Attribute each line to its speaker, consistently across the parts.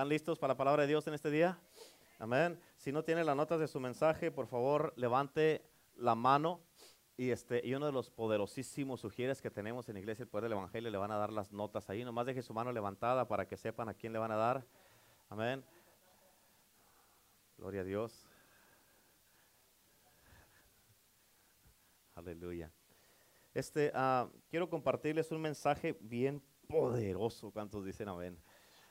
Speaker 1: ¿Están listos para la palabra de Dios en este día? Amén. Si no tiene las notas de su mensaje, por favor, levante la mano. Y, este, y uno de los poderosísimos sugieres que tenemos en Iglesia El Poder del Evangelio le van a dar las notas ahí. Nomás deje su mano levantada para que sepan a quién le van a dar. Amén. Gloria a Dios. Aleluya. Este, ah, quiero compartirles un mensaje bien poderoso. ¿Cuántos dicen amén?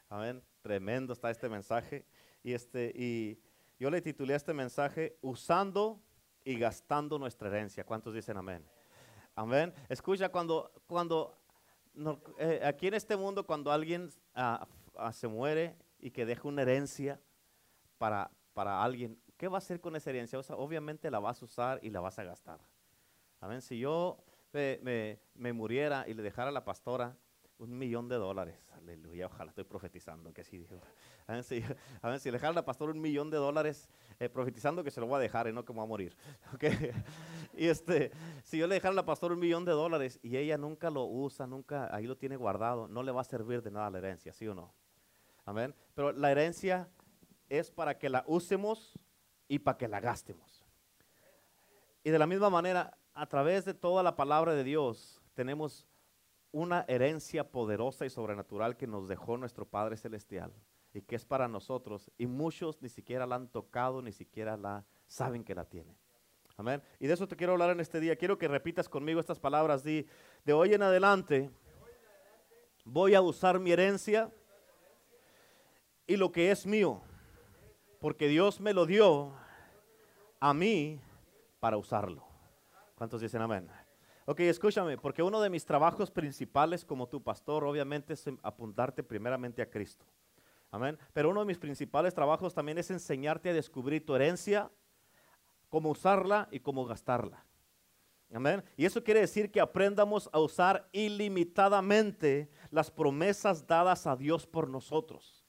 Speaker 1: Amén. Tremendo está este mensaje. Y, este, y yo le titulé este mensaje Usando y gastando nuestra herencia. ¿Cuántos dicen amén? Amén. Escucha, cuando, cuando eh, aquí en este mundo, cuando alguien ah, ah, se muere y que deja una herencia para, para alguien, ¿qué va a hacer con esa herencia? obviamente la vas a usar y la vas a gastar. Amén. Si yo me, me muriera y le dejara a la pastora un millón de dólares. Aleluya, ojalá estoy profetizando que dijo. A ver si, a ver si le al pastor un millón de dólares, eh, profetizando que se lo voy a dejar y no que me va a morir. Okay. Y este, si yo le dejara al pastor un millón de dólares y ella nunca lo usa, nunca ahí lo tiene guardado, no le va a servir de nada la herencia, ¿sí o no? Amén. Pero la herencia es para que la usemos y para que la gastemos. Y de la misma manera, a través de toda la palabra de Dios, tenemos una herencia poderosa y sobrenatural que nos dejó nuestro Padre Celestial y que es para nosotros y muchos ni siquiera la han tocado, ni siquiera la saben que la tienen. Amén. Y de eso te quiero hablar en este día. Quiero que repitas conmigo estas palabras. de hoy en adelante voy a usar mi herencia y lo que es mío, porque Dios me lo dio a mí para usarlo. ¿Cuántos dicen amén? Ok, escúchame, porque uno de mis trabajos principales como tu pastor, obviamente, es apuntarte primeramente a Cristo. Amén. Pero uno de mis principales trabajos también es enseñarte a descubrir tu herencia, cómo usarla y cómo gastarla. Amén. Y eso quiere decir que aprendamos a usar ilimitadamente las promesas dadas a Dios por nosotros.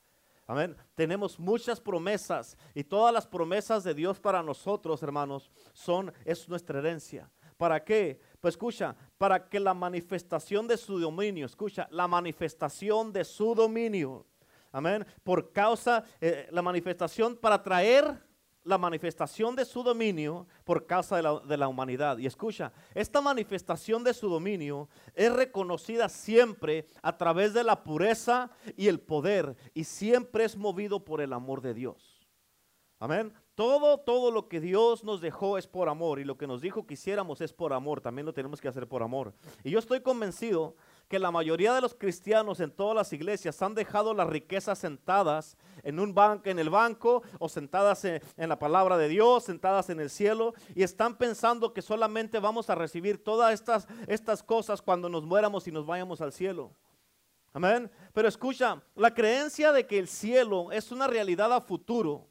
Speaker 1: Amén. Tenemos muchas promesas y todas las promesas de Dios para nosotros, hermanos, son es nuestra herencia. ¿Para qué? Pues escucha, para que la manifestación de su dominio, escucha, la manifestación de su dominio, amén, por causa, eh, la manifestación para traer la manifestación de su dominio por causa de la, de la, humanidad. Y escucha, esta manifestación de su dominio es reconocida siempre a través de la pureza y el poder y siempre es movido por el amor de Dios. Amén. Todo, todo lo que Dios nos dejó es por amor y lo que nos dijo que hiciéramos es por amor. También lo tenemos que hacer por amor. Y yo estoy convencido que la mayoría de los cristianos en todas las iglesias han dejado las riquezas sentadas en un banco, en el banco, o sentadas en, la palabra de Dios, sentadas en el cielo, y están pensando que solamente vamos a recibir todas estas, estas cosas cuando nos muéramos y nos vayamos al cielo. Amén. Pero escucha, la creencia de que el cielo es una realidad a futuro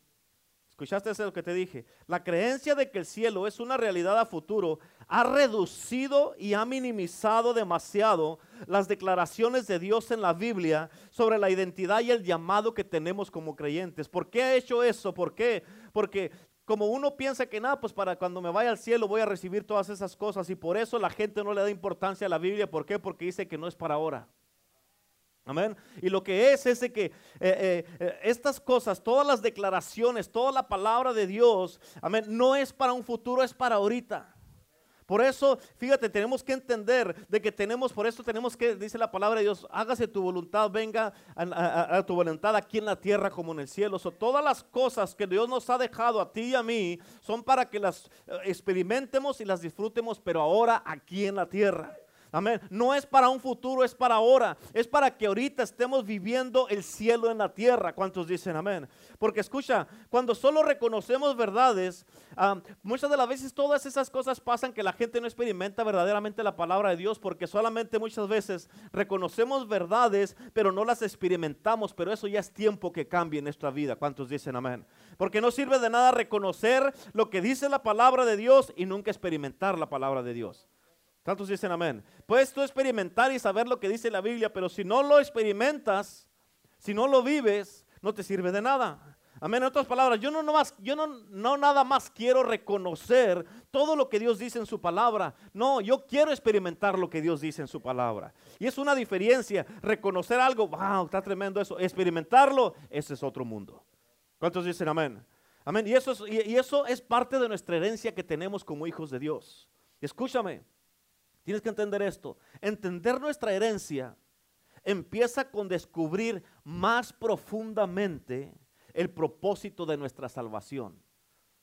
Speaker 1: ¿Escuchaste eso que te dije? La creencia de que el cielo es una realidad a futuro ha reducido y ha minimizado demasiado las declaraciones de Dios en la Biblia sobre la identidad y el llamado que tenemos como creyentes. ¿Por qué ha hecho eso? ¿Por qué? Porque como uno piensa que nada, pues para cuando me vaya al cielo voy a recibir todas esas cosas y por eso la gente no le da importancia a la Biblia. ¿Por qué? Porque dice que no es para ahora. Amén. Y lo que es es que eh, eh, eh, estas cosas, todas las declaraciones, toda la palabra de Dios, amén, no es para un futuro, es para ahorita. Por eso, fíjate, tenemos que entender de que tenemos, por eso tenemos que, dice la palabra de Dios, hágase tu voluntad, venga a, tu voluntad aquí en la tierra como en el cielo. Todas las cosas que Dios nos ha dejado a ti y a mí son para que las experimentemos y las disfrutemos, pero ahora aquí en la tierra. Amén. No es para un futuro, es para ahora. Es para que ahorita estemos viviendo el cielo en la tierra. ¿Cuántos dicen amén? Porque escucha, cuando solo reconocemos verdades, muchas de las veces todas esas cosas pasan que la gente no experimenta verdaderamente la palabra de Dios porque solamente muchas veces reconocemos verdades, pero no las experimentamos. Pero eso ya es tiempo que cambie en nuestra vida. ¿Cuántos dicen amén? Porque no sirve de nada reconocer lo que dice la palabra de Dios y nunca experimentar la palabra de Dios. ¿Cuántos dicen amén? Puedes tú experimentar y saber lo que dice la Biblia, pero si no lo experimentas, si no lo vives, no te sirve de nada. Amén. En otras palabras, yo no, más, yo no, no nada más quiero reconocer todo lo que Dios dice en su palabra. No, yo quiero experimentar lo que Dios dice en su palabra. Y es una diferencia. Reconocer algo, wow, está tremendo eso. Experimentarlo, ese es otro mundo. ¿Cuántos dicen amén? Amén. Y eso es parte de nuestra herencia que tenemos como hijos de Dios. Escúchame, tienes que entender esto. Entender nuestra herencia empieza con descubrir más profundamente el propósito de nuestra salvación.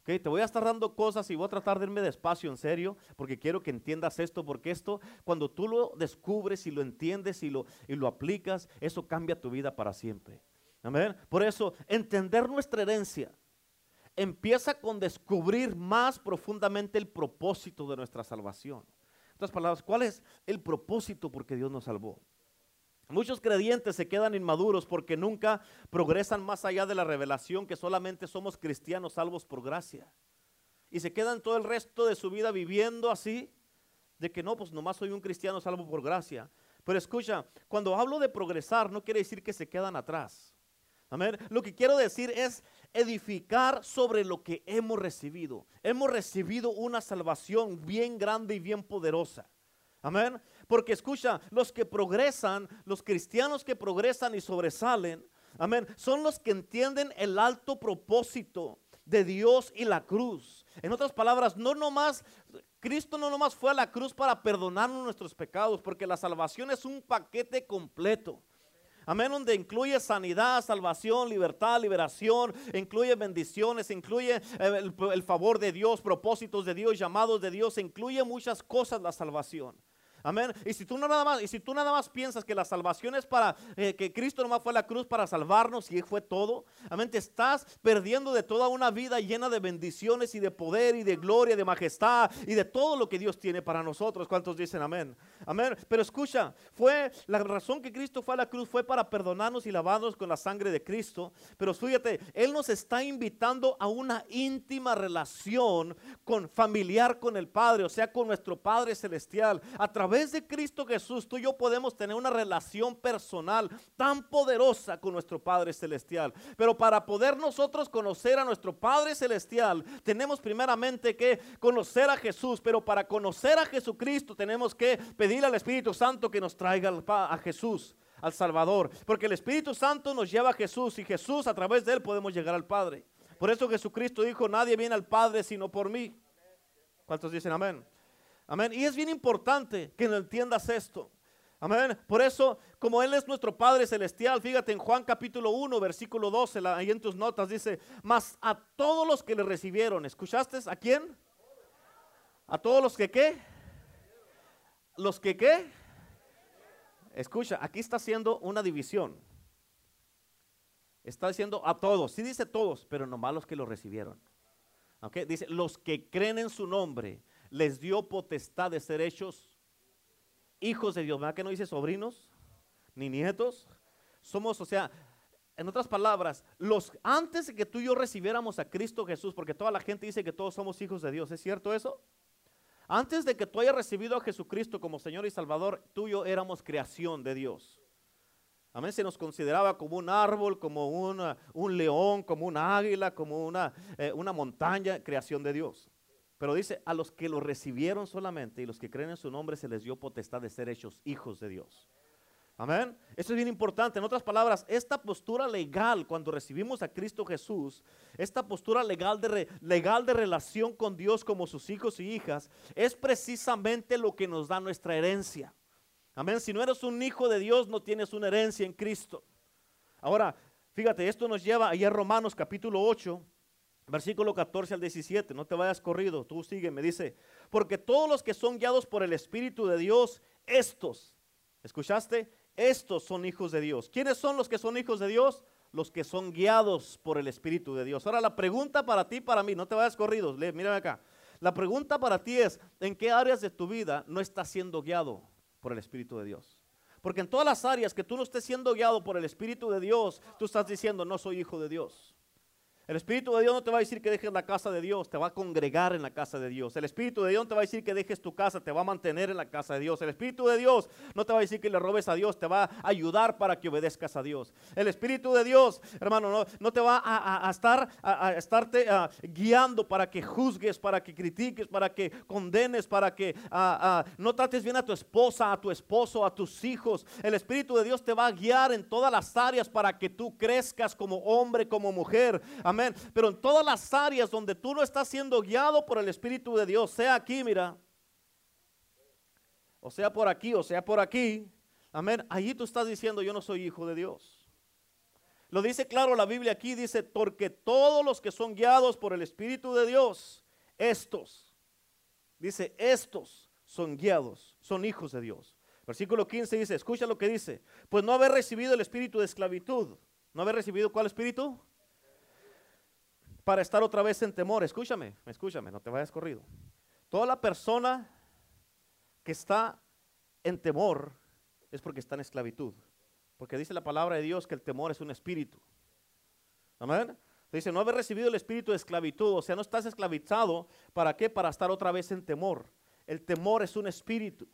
Speaker 1: Okay, te voy a estar dando cosas y voy a tratar de irme despacio, en serio, porque quiero que entiendas esto, porque esto, cuando tú lo descubres y lo entiendes y lo, y lo aplicas, eso cambia tu vida para siempre. Amén. Por eso, entender nuestra herencia empieza con descubrir más profundamente el propósito de nuestra salvación. Otras palabras, ¿cuál es el propósito por que Dios nos salvó? Muchos creyentes se quedan inmaduros porque nunca progresan más allá de la revelación que solamente somos cristianos salvos por gracia. Y se quedan todo el resto de su vida viviendo así, de que no, pues nomás soy un cristiano salvo por gracia. Pero escucha, cuando hablo de progresar no quiere decir que se quedan atrás. Amén. Lo que quiero decir es edificar sobre lo que hemos recibido. Hemos recibido una salvación bien grande y bien poderosa. Amén. Porque escucha, los que progresan, los cristianos que progresan y sobresalen, amén, son los que entienden el alto propósito de Dios y la cruz. En otras palabras, no nomás, Cristo no nomás fue a la cruz para perdonarnos nuestros pecados, porque la salvación es un paquete completo. Amén, donde incluye sanidad, salvación, libertad, liberación, incluye bendiciones, incluye eh, el, el favor de Dios, propósitos de Dios, llamados de Dios, incluye muchas cosas la salvación. Amén. Y si tú nada más, y si tú nada más piensas que la salvación es para eh, que Cristo nomás fue a la cruz para salvarnos y fue todo, amén, te estás perdiendo de toda una vida llena de bendiciones y de poder y de gloria, de majestad y de todo lo que Dios tiene para nosotros. ¿Cuántos dicen amén? Amén. Pero escucha, fue la razón que Cristo fue a la cruz fue para perdonarnos y lavarnos con la sangre de Cristo. Pero fíjate, Él nos está invitando a una íntima relación con familiar con el Padre, o sea, con nuestro Padre celestial a través de Cristo Jesús, tú y yo podemos tener una relación personal tan poderosa con nuestro Padre Celestial. Pero para poder nosotros conocer a nuestro Padre Celestial, tenemos primeramente que conocer a Jesús. Pero para conocer a Jesucristo, tenemos que pedir al Espíritu Santo que nos traiga a Jesús al Salvador, porque el Espíritu Santo nos lleva a Jesús y Jesús a través de él podemos llegar al Padre. Por eso Jesucristo dijo, nadie viene al Padre sino por mí. ¿Cuántos dicen amén? Amén. Y es bien importante que entiendas esto. Amén. Por eso, como Él es nuestro Padre Celestial, fíjate en Juan capítulo 1, versículo 12, ahí en tus notas dice, mas a todos los que le recibieron, ¿escuchaste? ¿A quién? A todos los que qué? Los que qué? Escucha, aquí está haciendo una división. Está diciendo a todos, sí dice todos, pero nomás los que lo recibieron. Okay? Dice, los que creen en su nombre les dio potestad de ser hechos hijos de Dios. ¿Verdad que no dice sobrinos ni nietos? Somos, o sea, en otras palabras, los antes de que tú y yo recibiéramos a Cristo Jesús, porque toda la gente dice que todos somos hijos de Dios, ¿es cierto eso? Antes de que tú hayas recibido a Jesucristo como Señor y Salvador, tú y yo éramos creación de Dios. Amén, se nos consideraba como un árbol, como un león, como una águila, como una, eh, una montaña, creación de Dios. Pero dice, a los que lo recibieron solamente y los que creen en su nombre se les dio potestad de ser hechos hijos de Dios. Amén. Eso es bien importante. En otras palabras, esta postura legal cuando recibimos a Cristo Jesús, esta postura legal de, legal de relación con Dios como sus hijos y hijas, es precisamente lo que nos da nuestra herencia. Amén. Si no eres un hijo de Dios, no tienes una herencia en Cristo. Ahora, fíjate, esto nos lleva allá a Romanos capítulo 8, Versículo 14 al 17, no te vayas corrido, tú sigue, me dice, porque todos los que son guiados por el Espíritu de Dios, estos, ¿escuchaste? Estos son hijos de Dios. ¿Quiénes son los que son hijos de Dios? Los que son guiados por el Espíritu de Dios. Ahora la pregunta para ti, para mí, no te vayas corrido, mírame acá. La pregunta para ti es, ¿en qué áreas de tu vida no estás siendo guiado por el Espíritu de Dios? Porque en todas las áreas que tú no estés siendo guiado por el Espíritu de Dios, tú estás diciendo, no soy hijo de Dios. El Espíritu de Dios no te va a decir que dejes la casa de Dios, te va a congregar en la casa de Dios. El Espíritu de Dios no te va a decir que dejes tu casa, te va a mantener en la casa de Dios. El Espíritu de Dios no te va a decir que le robes a Dios, te va a ayudar para que obedezcas a Dios. El Espíritu de Dios, hermano, no, te va a, estar estarte guiando para que juzgues, para que critiques, para que condenes, para que no trates bien a tu esposa, a tu esposo, a tus hijos. El Espíritu de Dios te va a guiar en todas las áreas para que tú crezcas como hombre, como mujer. Pero en todas las áreas donde tú no estás siendo guiado por el Espíritu de Dios, sea aquí, mira, o sea por aquí, o sea por aquí, amén, allí tú estás diciendo, yo no soy hijo de Dios. Lo dice claro la Biblia aquí, dice, porque todos los que son guiados por el Espíritu de Dios, estos, dice, estos son guiados, son hijos de Dios. Versículo 15 dice, escucha lo que dice, pues no haber recibido el espíritu de esclavitud, no haber recibido cuál espíritu? Para estar otra vez en temor. Escúchame, escúchame, no te vayas corrido. Toda la persona que está en temor es porque está en esclavitud. Porque dice la palabra de Dios que el temor es un espíritu. Amén. Dice, no haber recibido el espíritu de esclavitud, o sea, no estás esclavizado. ¿Para qué? Para estar otra vez en temor. El temor es un espíritu.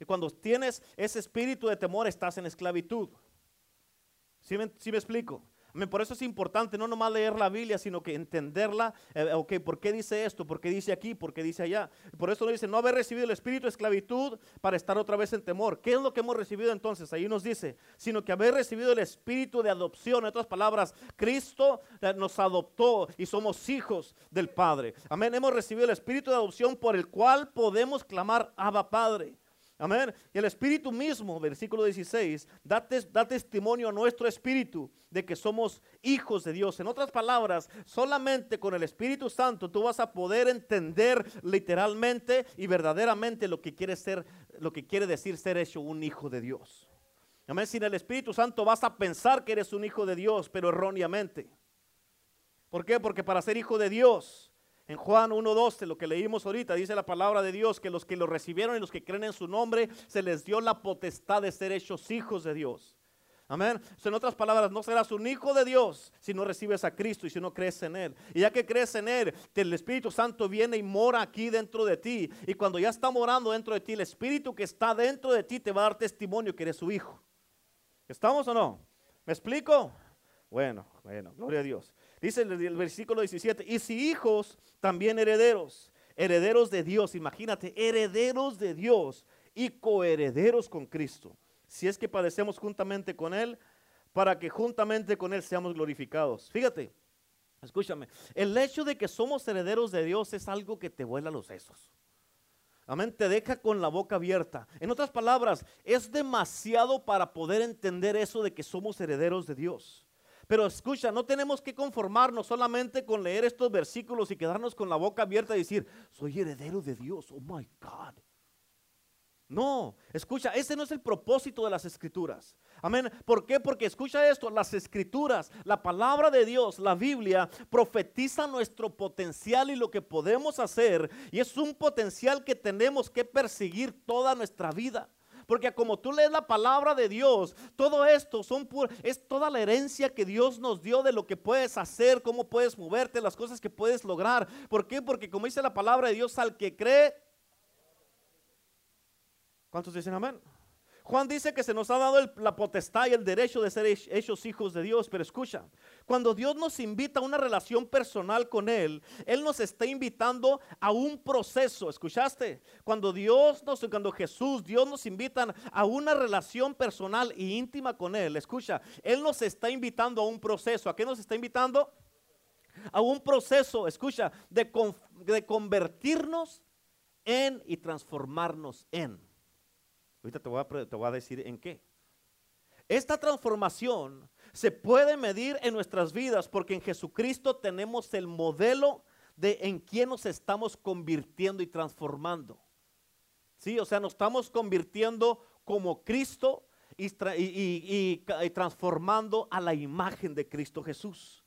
Speaker 1: Y cuando tienes ese espíritu de temor, estás en esclavitud. ¿Sí me, me explico? Por eso es importante no nomás leer la Biblia, sino que entenderla. Eh, ok, ¿por qué dice esto? ¿Por qué dice aquí? ¿Por qué dice allá? Por eso no dice no haber recibido el espíritu de esclavitud para estar otra vez en temor. ¿Qué es lo que hemos recibido entonces? Ahí nos dice, sino que haber recibido el espíritu de adopción. En otras palabras, Cristo eh, nos adoptó y somos hijos del Padre. Amén. Hemos recibido el espíritu de adopción por el cual podemos clamar Abba Padre. Amén. Y el Espíritu mismo, versículo 16, da, da, testimonio a nuestro espíritu de que somos hijos de Dios. En otras palabras, solamente con el Espíritu Santo tú vas a poder entender literalmente y verdaderamente lo que quiere ser, lo que quiere decir ser hecho un hijo de Dios. Amén. Sin el Espíritu Santo vas a pensar que eres un hijo de Dios, pero erróneamente. ¿Por qué? Porque para ser hijo de Dios en Juan 1.12, lo que leímos ahorita, dice la palabra de Dios que los que lo recibieron y los que creen en su nombre, se les dio la potestad de ser hechos hijos de Dios. Amén. en otras palabras, no serás un hijo de Dios si no recibes a Cristo y si no crees en Él. Y ya que crees en Él, el Espíritu Santo viene y mora aquí dentro de ti. Y cuando ya está morando dentro de ti, el Espíritu que está dentro de ti te va a dar testimonio que eres su hijo. ¿Estamos o no? ¿Me explico? Bueno, bueno, gloria a Dios. Dice el, versículo 17, y si hijos, también herederos, herederos de Dios, imagínate, herederos de Dios y coherederos con Cristo. Si es que padecemos juntamente con Él, para que juntamente con Él seamos glorificados. Fíjate, escúchame, el hecho de que somos herederos de Dios es algo que te vuela los sesos. Amén, te deja con la boca abierta. En otras palabras, es demasiado para poder entender eso de que somos herederos de Dios. Pero escucha, no tenemos que conformarnos solamente con leer estos versículos y quedarnos con la boca abierta y decir, soy heredero de Dios, oh my God. No, escucha, ese no es el propósito de las escrituras. Amén. ¿Por qué? Porque escucha esto, las escrituras, la palabra de Dios, la Biblia, profetiza nuestro potencial y lo que podemos hacer. Y es un potencial que tenemos que perseguir toda nuestra vida. Porque como tú lees la palabra de Dios, todo esto son es toda la herencia que Dios nos dio de lo que puedes hacer, cómo puedes moverte, las cosas que puedes lograr. ¿Por qué? Porque como dice la palabra de Dios, al que cree, ¿cuántos dicen amén? Juan dice que se nos ha dado la potestad y el derecho de ser hechos hijos de Dios, pero escucha, cuando Dios nos invita a una relación personal con Él, Él nos está invitando a un proceso, ¿escuchaste? Cuando Dios nos, cuando Jesús, Dios nos invita a una relación personal e íntima con Él, escucha, Él nos está invitando a un proceso, ¿a qué nos está invitando? A un proceso, escucha, de, de convertirnos en y transformarnos en. Ahorita te voy, a, decir en qué. Esta transformación se puede medir en nuestras vidas porque en Jesucristo tenemos el modelo de en quién nos estamos convirtiendo y transformando. Sí, o sea, nos estamos convirtiendo como Cristo y, y, transformando a la imagen de Cristo Jesús.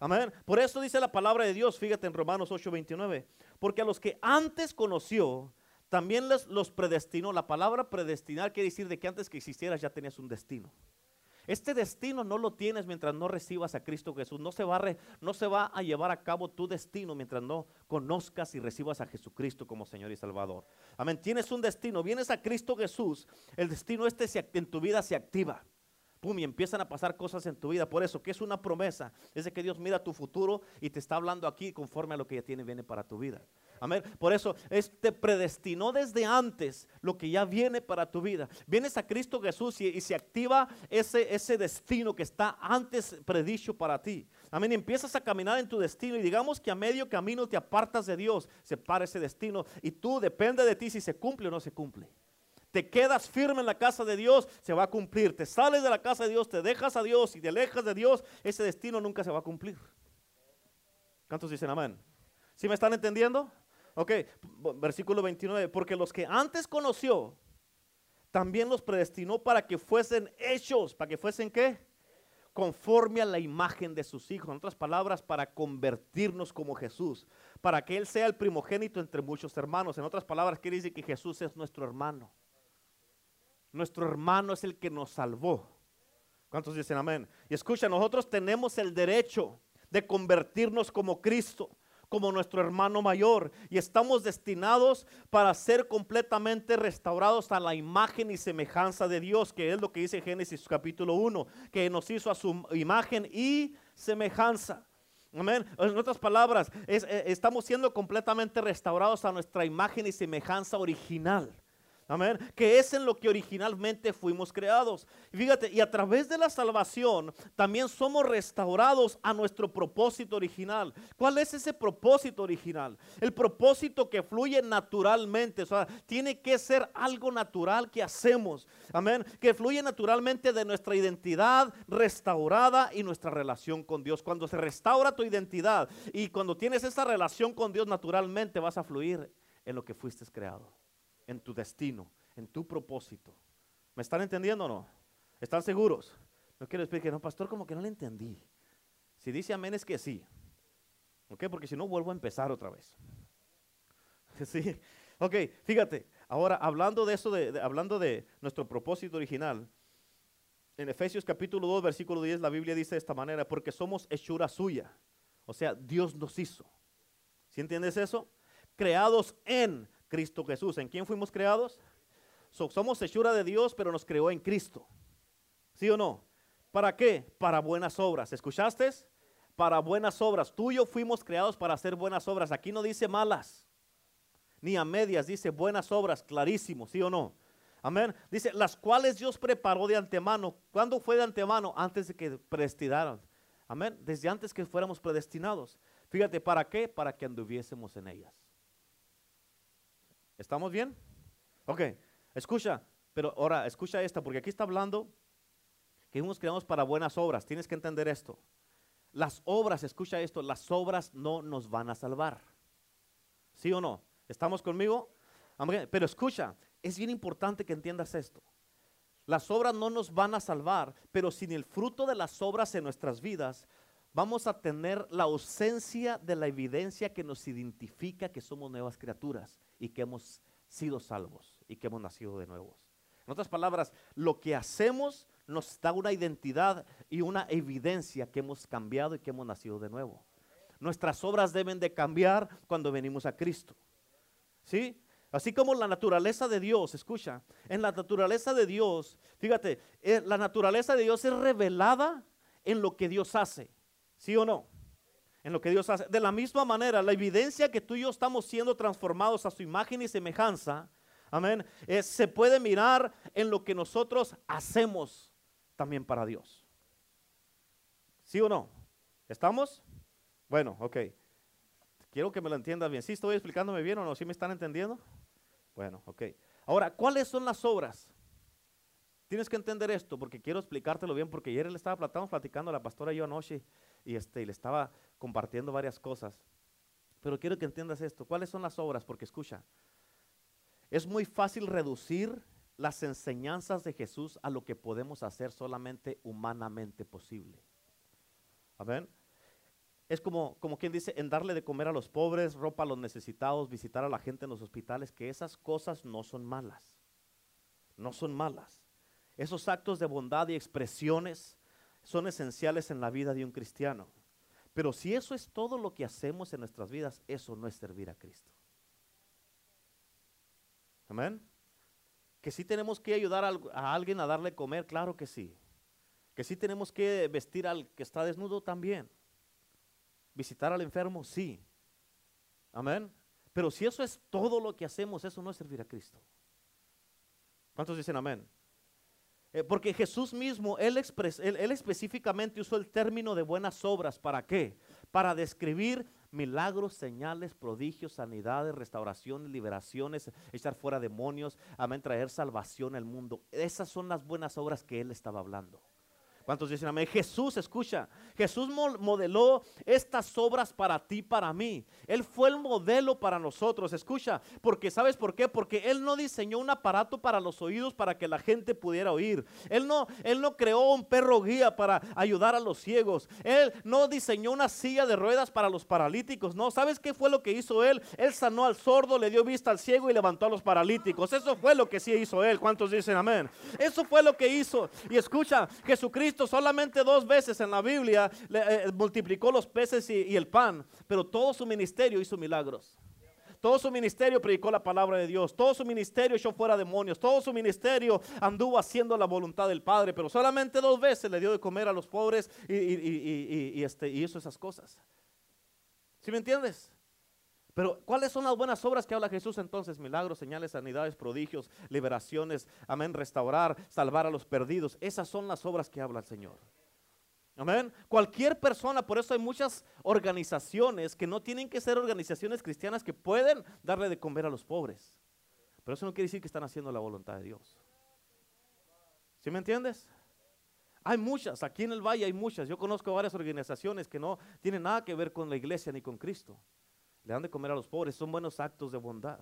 Speaker 1: Amén. Por eso dice la palabra de Dios, fíjate en Romanos 8:29, porque a los que antes conoció, también los predestinó. La palabra predestinar quiere decir de que antes que existieras ya tenías un destino. Este destino no lo tienes mientras no recibas a Cristo Jesús. No se, va a no se va a llevar a cabo tu destino mientras no conozcas y recibas a Jesucristo como Señor y Salvador. Amén. Tienes un destino. Vienes a Cristo Jesús. El destino este en tu vida se activa. Pum, y empiezan a pasar cosas en tu vida. Por eso, que es una promesa? Es de que Dios mira tu futuro y te está hablando aquí conforme a lo que ya tiene viene para tu vida. Amén. Por eso, te predestinó desde antes lo que ya viene para tu vida. Vienes a Cristo Jesús y, se activa ese, ese destino que está antes predicho para ti. Amén. Y empiezas a caminar en tu destino y digamos que a medio camino te apartas de Dios, se para ese destino y tú depende de ti si se cumple o no se cumple te quedas firme en la casa de Dios, se va a cumplir. Te sales de la casa de Dios, te dejas a Dios y te alejas de Dios, ese destino nunca se va a cumplir. ¿Cuántos dicen amén? ¿Sí me están entendiendo? Ok, versículo 29. Porque los que antes conoció, también los predestinó para que fuesen hechos. ¿Para que fuesen qué? Conforme a la imagen de sus hijos. En otras palabras, para convertirnos como Jesús. Para que Él sea el primogénito entre muchos hermanos. En otras palabras, quiere decir que Jesús es nuestro hermano. Nuestro hermano es el que nos salvó. ¿Cuántos dicen amén? Y escucha, nosotros tenemos el derecho de convertirnos como Cristo, como nuestro hermano mayor. Y estamos destinados para ser completamente restaurados a la imagen y semejanza de Dios, que es lo que dice Génesis capítulo 1, que nos hizo a su imagen y semejanza. Amén. En otras palabras, eh, estamos siendo completamente restaurados a nuestra imagen y semejanza original. Amén. Que es en lo que originalmente fuimos creados. Fíjate, y a través de la salvación también somos restaurados a nuestro propósito original. ¿Cuál es ese propósito original? El propósito que fluye naturalmente. O sea, tiene que ser algo natural que hacemos. Amén. Que fluye naturalmente de nuestra identidad restaurada y nuestra relación con Dios. Cuando se restaura tu identidad y cuando tienes esa relación con Dios naturalmente vas a fluir en lo que fuiste creado en tu destino, en tu propósito. ¿Me están entendiendo o no? ¿Están seguros? No quiero decir que no, pastor, como que no le entendí. Si dice amén es que sí. ¿Ok? Porque si no vuelvo a empezar otra vez. sí. Ok, fíjate. Ahora, hablando de eso, de, hablando de nuestro propósito original, en Efesios capítulo 2, versículo 10, la Biblia dice de esta manera, porque somos hechura suya. O sea, Dios nos hizo. ¿Sí entiendes eso? Creados en Cristo Jesús. ¿En quién fuimos creados? somos hechura de Dios, pero nos creó en Cristo. ¿Sí o no? ¿Para qué? Para buenas obras. ¿Escuchaste? Para buenas obras. Tú y yo fuimos creados para hacer buenas obras. Aquí no dice malas, ni a medias, dice buenas obras, clarísimo, ¿sí o no? Amén. Dice, las cuales Dios preparó de antemano. ¿Cuándo fue de antemano? Antes de que predestinaran. Amén. Desde antes que fuéramos predestinados. Fíjate, ¿para qué? Para que anduviésemos en ellas. ¿Estamos bien? Ok, escucha, pero ahora escucha esta, porque aquí está hablando que hemos creados para buenas obras. Tienes que entender esto. Las obras, escucha esto, las obras no nos van a salvar. ¿Sí o no? ¿Estamos conmigo? Pero escucha, es bien importante que entiendas esto. Las obras no nos van a salvar, pero sin el fruto de las obras en nuestras vidas, vamos a tener la ausencia de la evidencia que nos identifica que somos nuevas criaturas y que hemos sido salvos y que hemos nacido de nuevos. En otras palabras, lo que hacemos nos da una identidad y una evidencia que hemos cambiado y que hemos nacido de nuevo. Nuestras obras deben de cambiar cuando venimos a Cristo. ¿Sí? Así como la naturaleza de Dios, escucha, en la naturaleza de Dios, fíjate, eh, la naturaleza de Dios es revelada en lo que Dios hace. ¿Sí o no? en lo que Dios hace. De la misma manera, la evidencia que tú y yo estamos siendo transformados a su imagen y semejanza, amén, se puede mirar en lo que nosotros hacemos también para Dios. ¿Sí o no? ¿Estamos? Bueno, ok. Quiero que me lo entiendas bien. ¿Sí estoy explicándome bien o no? ¿Sí me están entendiendo? Bueno, ok. Ahora, ¿cuáles son las obras? Tienes que entender esto porque quiero explicártelo bien porque ayer le estaba platicando a la pastora yo anoche y, este, y le estaba compartiendo varias cosas. Pero quiero que entiendas esto. ¿Cuáles son las obras? Porque escucha, es muy fácil reducir las enseñanzas de Jesús a lo que podemos hacer solamente humanamente posible. Amén. Es como, como quien dice, en darle de comer a los pobres, ropa a los necesitados, visitar a la gente en los hospitales, que esas cosas no son malas. No son malas. Esos actos de bondad y expresiones son esenciales en la vida de un cristiano. Pero si eso es todo lo que hacemos en nuestras vidas, eso no es servir a Cristo. Amén. Que si tenemos que ayudar a alguien a darle comer, claro que sí. Que si tenemos que vestir al que está desnudo también. Visitar al enfermo, sí. Amén. Pero si eso es todo lo que hacemos, eso no es servir a Cristo. ¿Cuántos dicen amén? Eh, porque Jesús mismo, él, él, específicamente usó el término de buenas obras. ¿Para qué? Para describir milagros, señales, prodigios, sanidades, restauraciones, liberaciones, echar fuera demonios, amén, traer salvación al mundo. Esas son las buenas obras que él estaba hablando. ¿Cuántos dicen amén? Jesús, escucha, Jesús modeló estas obras para ti, para mí. Él fue el modelo para nosotros, escucha, porque ¿sabes por qué? Porque Él no diseñó un aparato para los oídos para que la gente pudiera oír. Él no, él no creó un perro guía para ayudar a los ciegos. Él no diseñó una silla de ruedas para los paralíticos. No, ¿sabes qué fue lo que hizo Él? Él sanó al sordo, le dio vista al ciego y levantó a los paralíticos. Eso fue lo que sí hizo Él. ¿Cuántos dicen amén? Eso fue lo que hizo. Y escucha, Jesucristo solamente dos veces en la Biblia eh, multiplicó los peces y, el pan, pero todo su ministerio hizo milagros. Todo su ministerio predicó la palabra de Dios. Todo su ministerio echó fuera demonios. Todo su ministerio anduvo haciendo la voluntad del Padre. Pero solamente dos veces le dio de comer a los pobres y, este, y hizo esas cosas. ¿Sí me entiendes? Pero ¿cuáles son las buenas obras que habla Jesús entonces? Milagros, señales, sanidades, prodigios, liberaciones, amén, restaurar, salvar a los perdidos. Esas son las obras que habla el Señor. Amén. Cualquier persona, por eso hay muchas organizaciones que no tienen que ser organizaciones cristianas que pueden darle de comer a los pobres. Pero eso no quiere decir que están haciendo la voluntad de Dios. ¿Sí me entiendes? Hay muchas, aquí en el valle hay muchas. Yo conozco varias organizaciones que no tienen nada que ver con la iglesia ni con Cristo le dan de comer a los pobres, son buenos actos de bondad.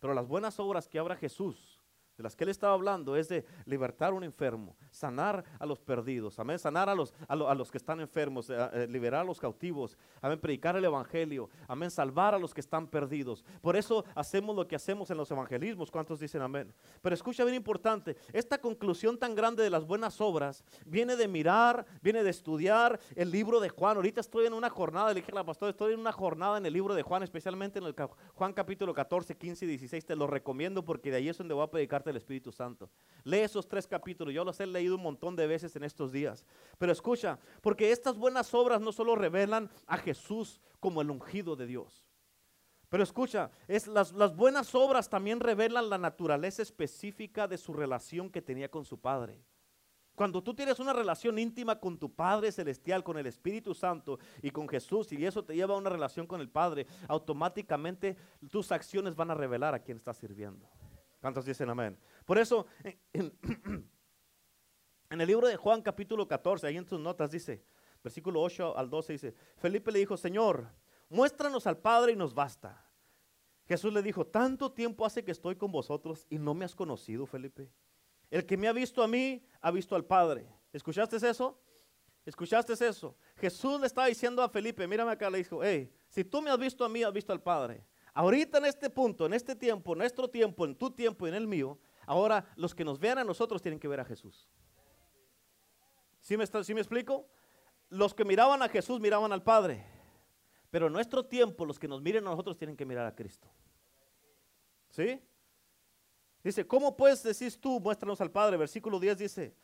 Speaker 1: Pero las buenas obras que abra Jesús de las que él estaba hablando es de libertar a un enfermo, sanar a los perdidos, amén, sanar a los, a, los que están enfermos, eh, eh, liberar a los cautivos, amén, predicar el evangelio, amén, salvar a los que están perdidos. Por eso hacemos lo que hacemos en los evangelismos, ¿cuántos dicen amén? Pero escucha bien importante, esta conclusión tan grande de las buenas obras viene de mirar, viene de estudiar el libro de Juan. Ahorita estoy en una jornada, le dije a la pastora, estoy en una jornada en el libro de Juan, especialmente en el Juan capítulo 14, 15 y 16, te lo recomiendo porque de ahí es donde voy a predicarte el Espíritu Santo. Lee esos tres capítulos, yo los he leído un montón de veces en estos días. Pero escucha, porque estas buenas obras no solo revelan a Jesús como el ungido de Dios. Pero escucha, es, las, las buenas obras también revelan la naturaleza específica de su relación que tenía con su Padre. Cuando tú tienes una relación íntima con tu Padre Celestial, con el Espíritu Santo y con Jesús, y eso te lleva a una relación con el Padre, automáticamente tus acciones van a revelar a quién estás sirviendo. ¿Cuántos dicen amén? Por eso, en, el libro de Juan capítulo 14, ahí en tus notas dice, versículo 8 al 12 dice, Felipe le dijo, Señor, muéstranos al Padre y nos basta. Jesús le dijo, tanto tiempo hace que estoy con vosotros y no me has conocido, Felipe. El que me ha visto a mí, ha visto al Padre. ¿Escuchaste eso? ¿Escuchaste eso? Jesús le estaba diciendo a Felipe, mírame acá, le dijo, hey, si tú me has visto a mí, has visto al Padre. Ahorita en este punto, en este tiempo, en nuestro tiempo, en tu tiempo y en el mío, ahora los que nos vean a nosotros tienen que ver a Jesús. ¿Sí me, ¿Sí me explico? Los que miraban a Jesús miraban al Padre. Pero en nuestro tiempo, los que nos miren a nosotros tienen que mirar a Cristo. ¿Sí? Dice, ¿cómo puedes decir tú, muéstranos al Padre? Versículo 10 dice,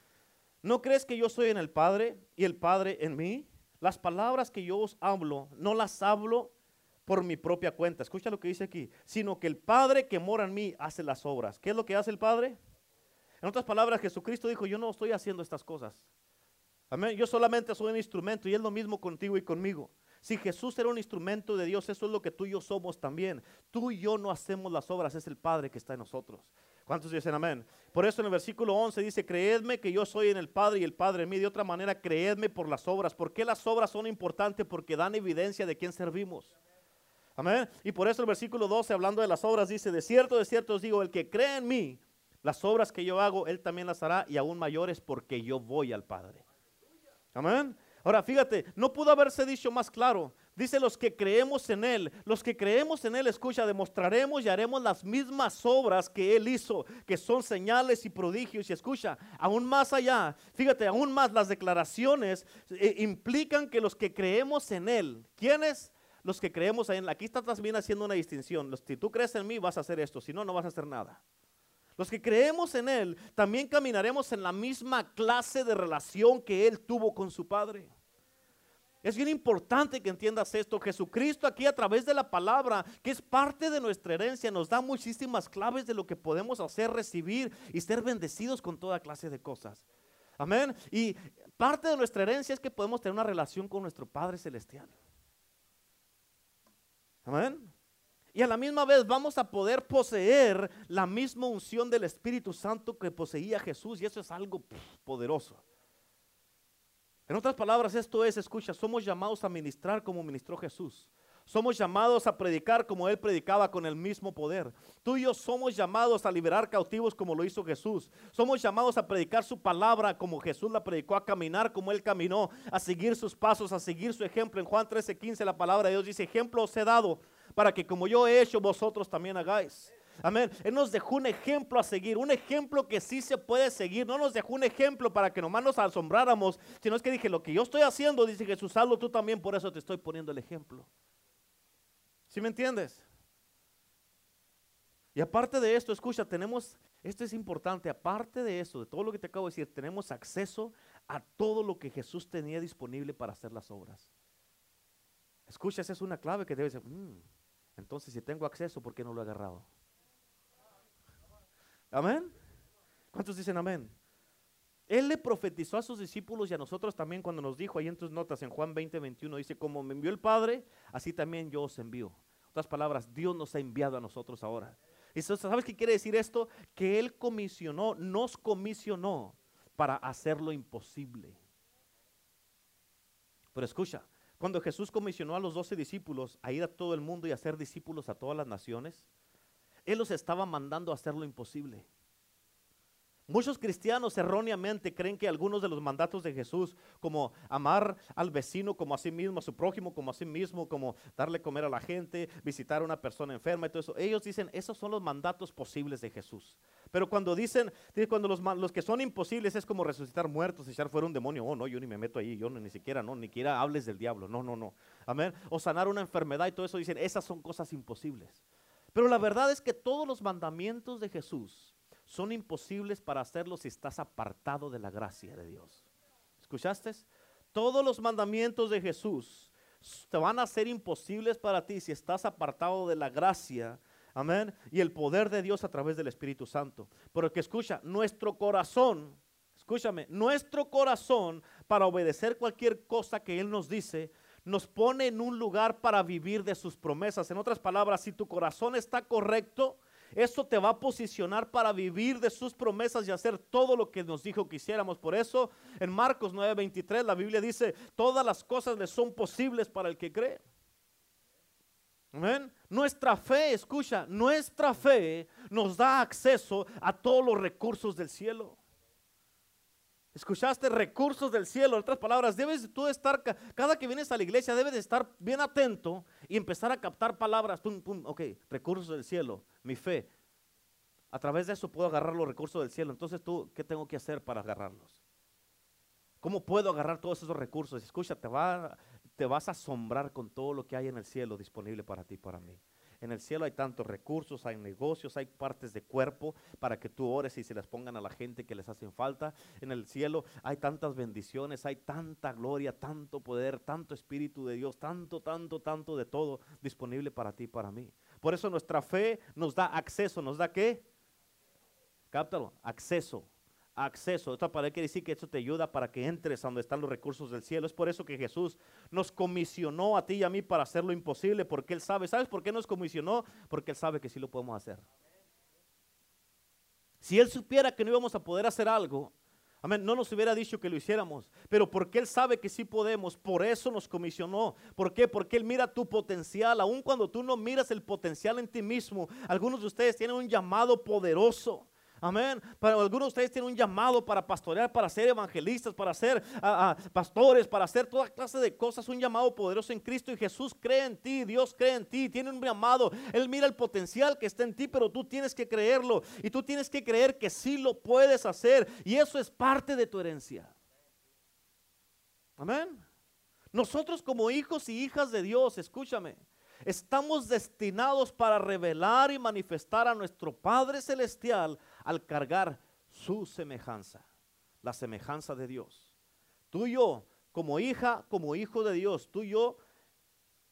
Speaker 1: ¿no crees que yo soy en el Padre y el Padre en mí? Las palabras que yo os hablo, no las hablo por mi propia cuenta. Escucha lo que dice aquí. Sino que el Padre que mora en mí hace las obras. ¿Qué es lo que hace el Padre? En otras palabras, Jesucristo dijo, yo no estoy haciendo estas cosas. Amén. Yo solamente soy un instrumento y es lo mismo contigo y conmigo. Si Jesús era un instrumento de Dios, eso es lo que tú y yo somos también. Tú y yo no hacemos las obras, es el Padre que está en nosotros. ¿Cuántos dicen amén? Por eso en el versículo 11 dice, creedme que yo soy en el Padre y el Padre en mí. De otra manera, creedme por las obras. ¿Por qué las obras son importantes? Porque dan evidencia de quién servimos. Amén. Y por eso el versículo 12, hablando de las obras, dice, de cierto, de cierto os digo, el que cree en mí, las obras que yo hago, él también las hará y aún mayores porque yo voy al Padre. Amén. Ahora, fíjate, no pudo haberse dicho más claro. Dice los que creemos en Él, los que creemos en Él, escucha, demostraremos y haremos las mismas obras que Él hizo, que son señales y prodigios. Y escucha, aún más allá, fíjate, aún más las declaraciones eh, implican que los que creemos en Él, ¿quiénes? Los que creemos en. Aquí está también haciendo una distinción. Si tú crees en mí, vas a hacer esto, si no, no vas a hacer nada. Los que creemos en Él, también caminaremos en la misma clase de relación que Él tuvo con su Padre. Es bien importante que entiendas esto. Jesucristo aquí a través de la palabra, que es parte de nuestra herencia, nos da muchísimas claves de lo que podemos hacer, recibir y ser bendecidos con toda clase de cosas. Amén. Y parte de nuestra herencia es que podemos tener una relación con nuestro Padre Celestial. Amén. Y a la misma vez vamos a poder poseer la misma unción del Espíritu Santo que poseía Jesús. Y eso es algo poderoso. En otras palabras, esto es, escucha, somos llamados a ministrar como ministró Jesús. Somos llamados a predicar como Él predicaba con el mismo poder. Tú y yo somos llamados a liberar cautivos como lo hizo Jesús. Somos llamados a predicar su palabra como Jesús la predicó, a caminar como Él caminó, a seguir sus pasos, a seguir su ejemplo. En Juan 13:15 la palabra de Dios dice, ejemplo os he dado para que como yo he hecho, vosotros también hagáis. Amén. Él nos dejó un ejemplo a seguir, un ejemplo que sí se puede seguir. No nos dejó un ejemplo para que nomás nos asombráramos, sino es que dije, lo que yo estoy haciendo, dice Jesús, hazlo tú también, por eso te estoy poniendo el ejemplo. ¿Sí me entiendes? Y aparte de esto, escucha, tenemos, esto es importante, aparte de eso, de todo lo que te acabo de decir, tenemos acceso a todo lo que Jesús tenía disponible para hacer las obras. Escucha, esa es una clave que debe ser, mm, entonces si tengo acceso, ¿por qué no lo he agarrado? Amén. ¿Cuántos dicen amén? Él le profetizó a sus discípulos y a nosotros también cuando nos dijo ahí en tus notas en Juan 20, 21, dice, como me envió el Padre, así también yo os envío. Otras palabras, Dios nos ha enviado a nosotros ahora. ¿Y sabes qué quiere decir esto? Que Él comisionó, nos comisionó para hacer lo imposible. Pero escucha, cuando Jesús comisionó a los doce discípulos a ir a todo el mundo y a ser discípulos a todas las naciones, él los estaba mandando a hacer lo imposible. Muchos cristianos erróneamente creen que algunos de los mandatos de Jesús, como amar al vecino como a sí mismo, a su prójimo como a sí mismo, como darle comer a la gente, visitar a una persona enferma y todo eso, ellos dicen, esos son los mandatos posibles de Jesús. Pero cuando dicen, cuando los, que son imposibles es como resucitar muertos, echar fuera un demonio, oh no, yo ni me meto ahí, yo ni siquiera, no, ni siquiera hables del diablo, no, no, no. Amén. O sanar una enfermedad y todo eso, dicen, esas son cosas imposibles. Pero la verdad es que todos los mandamientos de Jesús son imposibles para hacerlos si estás apartado de la gracia de Dios. ¿Escuchaste? Todos los mandamientos de Jesús te van a ser imposibles para ti si estás apartado de la gracia. Amén. Y el poder de Dios a través del Espíritu Santo. Pero que escucha, nuestro corazón, escúchame, nuestro corazón para obedecer cualquier cosa que Él nos dice, nos pone en un lugar para vivir de sus promesas. En otras palabras, si tu corazón está correcto, eso te va a posicionar para vivir de sus promesas y hacer todo lo que nos dijo que hiciéramos. Por eso en Marcos 9:23 la Biblia dice, todas las cosas le son posibles para el que cree. Amén. Nuestra fe, escucha, nuestra fe nos da acceso a todos los recursos del cielo. Escuchaste recursos del cielo. En otras palabras, debes tú estar, cada que vienes a la iglesia, debes de estar bien atento y empezar a captar palabras. Ok, recursos del cielo, mi fe. A través de eso puedo agarrar los recursos del cielo. Entonces tú, ¿qué tengo que hacer para agarrarlos? ¿Cómo puedo agarrar todos esos recursos? Escucha, te, va, te vas a asombrar con todo lo que hay en el cielo disponible para ti, para mí. En el cielo hay tantos recursos, hay negocios, hay partes de cuerpo para que tú ores y se las pongan a la gente que les hacen falta. En el cielo hay tantas bendiciones, hay tanta gloria, tanto poder, tanto espíritu de Dios, tanto, tanto, tanto de todo disponible para ti y para mí. Por eso nuestra fe nos da acceso, nos da qué? Cáptalo, acceso acceso. Esta palabra quiere decir que esto te ayuda para que entres a donde están los recursos del cielo. Es por eso que Jesús nos comisionó a ti y a mí para hacer lo imposible, porque Él sabe. ¿Sabes por qué nos comisionó? Porque Él sabe que sí lo podemos hacer. Si Él supiera que no íbamos a poder hacer algo, amén, no nos hubiera dicho que lo hiciéramos. Pero porque Él sabe que sí podemos, por eso nos comisionó. ¿Por qué? Porque Él mira tu potencial, aun cuando tú no miras el potencial en ti mismo. Algunos de ustedes tienen un llamado poderoso. Amén. Para algunos de ustedes tienen un llamado para pastorear, para ser evangelistas, para ser ah, ah, pastores, para hacer toda clase de cosas. Un llamado poderoso en Cristo y Jesús cree en ti, Dios cree en ti, tiene un llamado. Él mira el potencial que está en ti, pero tú tienes que creerlo y tú tienes que creer que sí lo puedes hacer y eso es parte de tu herencia. Amén. Nosotros como hijos y hijas de Dios, escúchame, estamos destinados para revelar y manifestar a nuestro Padre Celestial al cargar su semejanza, la semejanza de Dios. Tú y yo, como hija, como hijo de Dios, tú yo,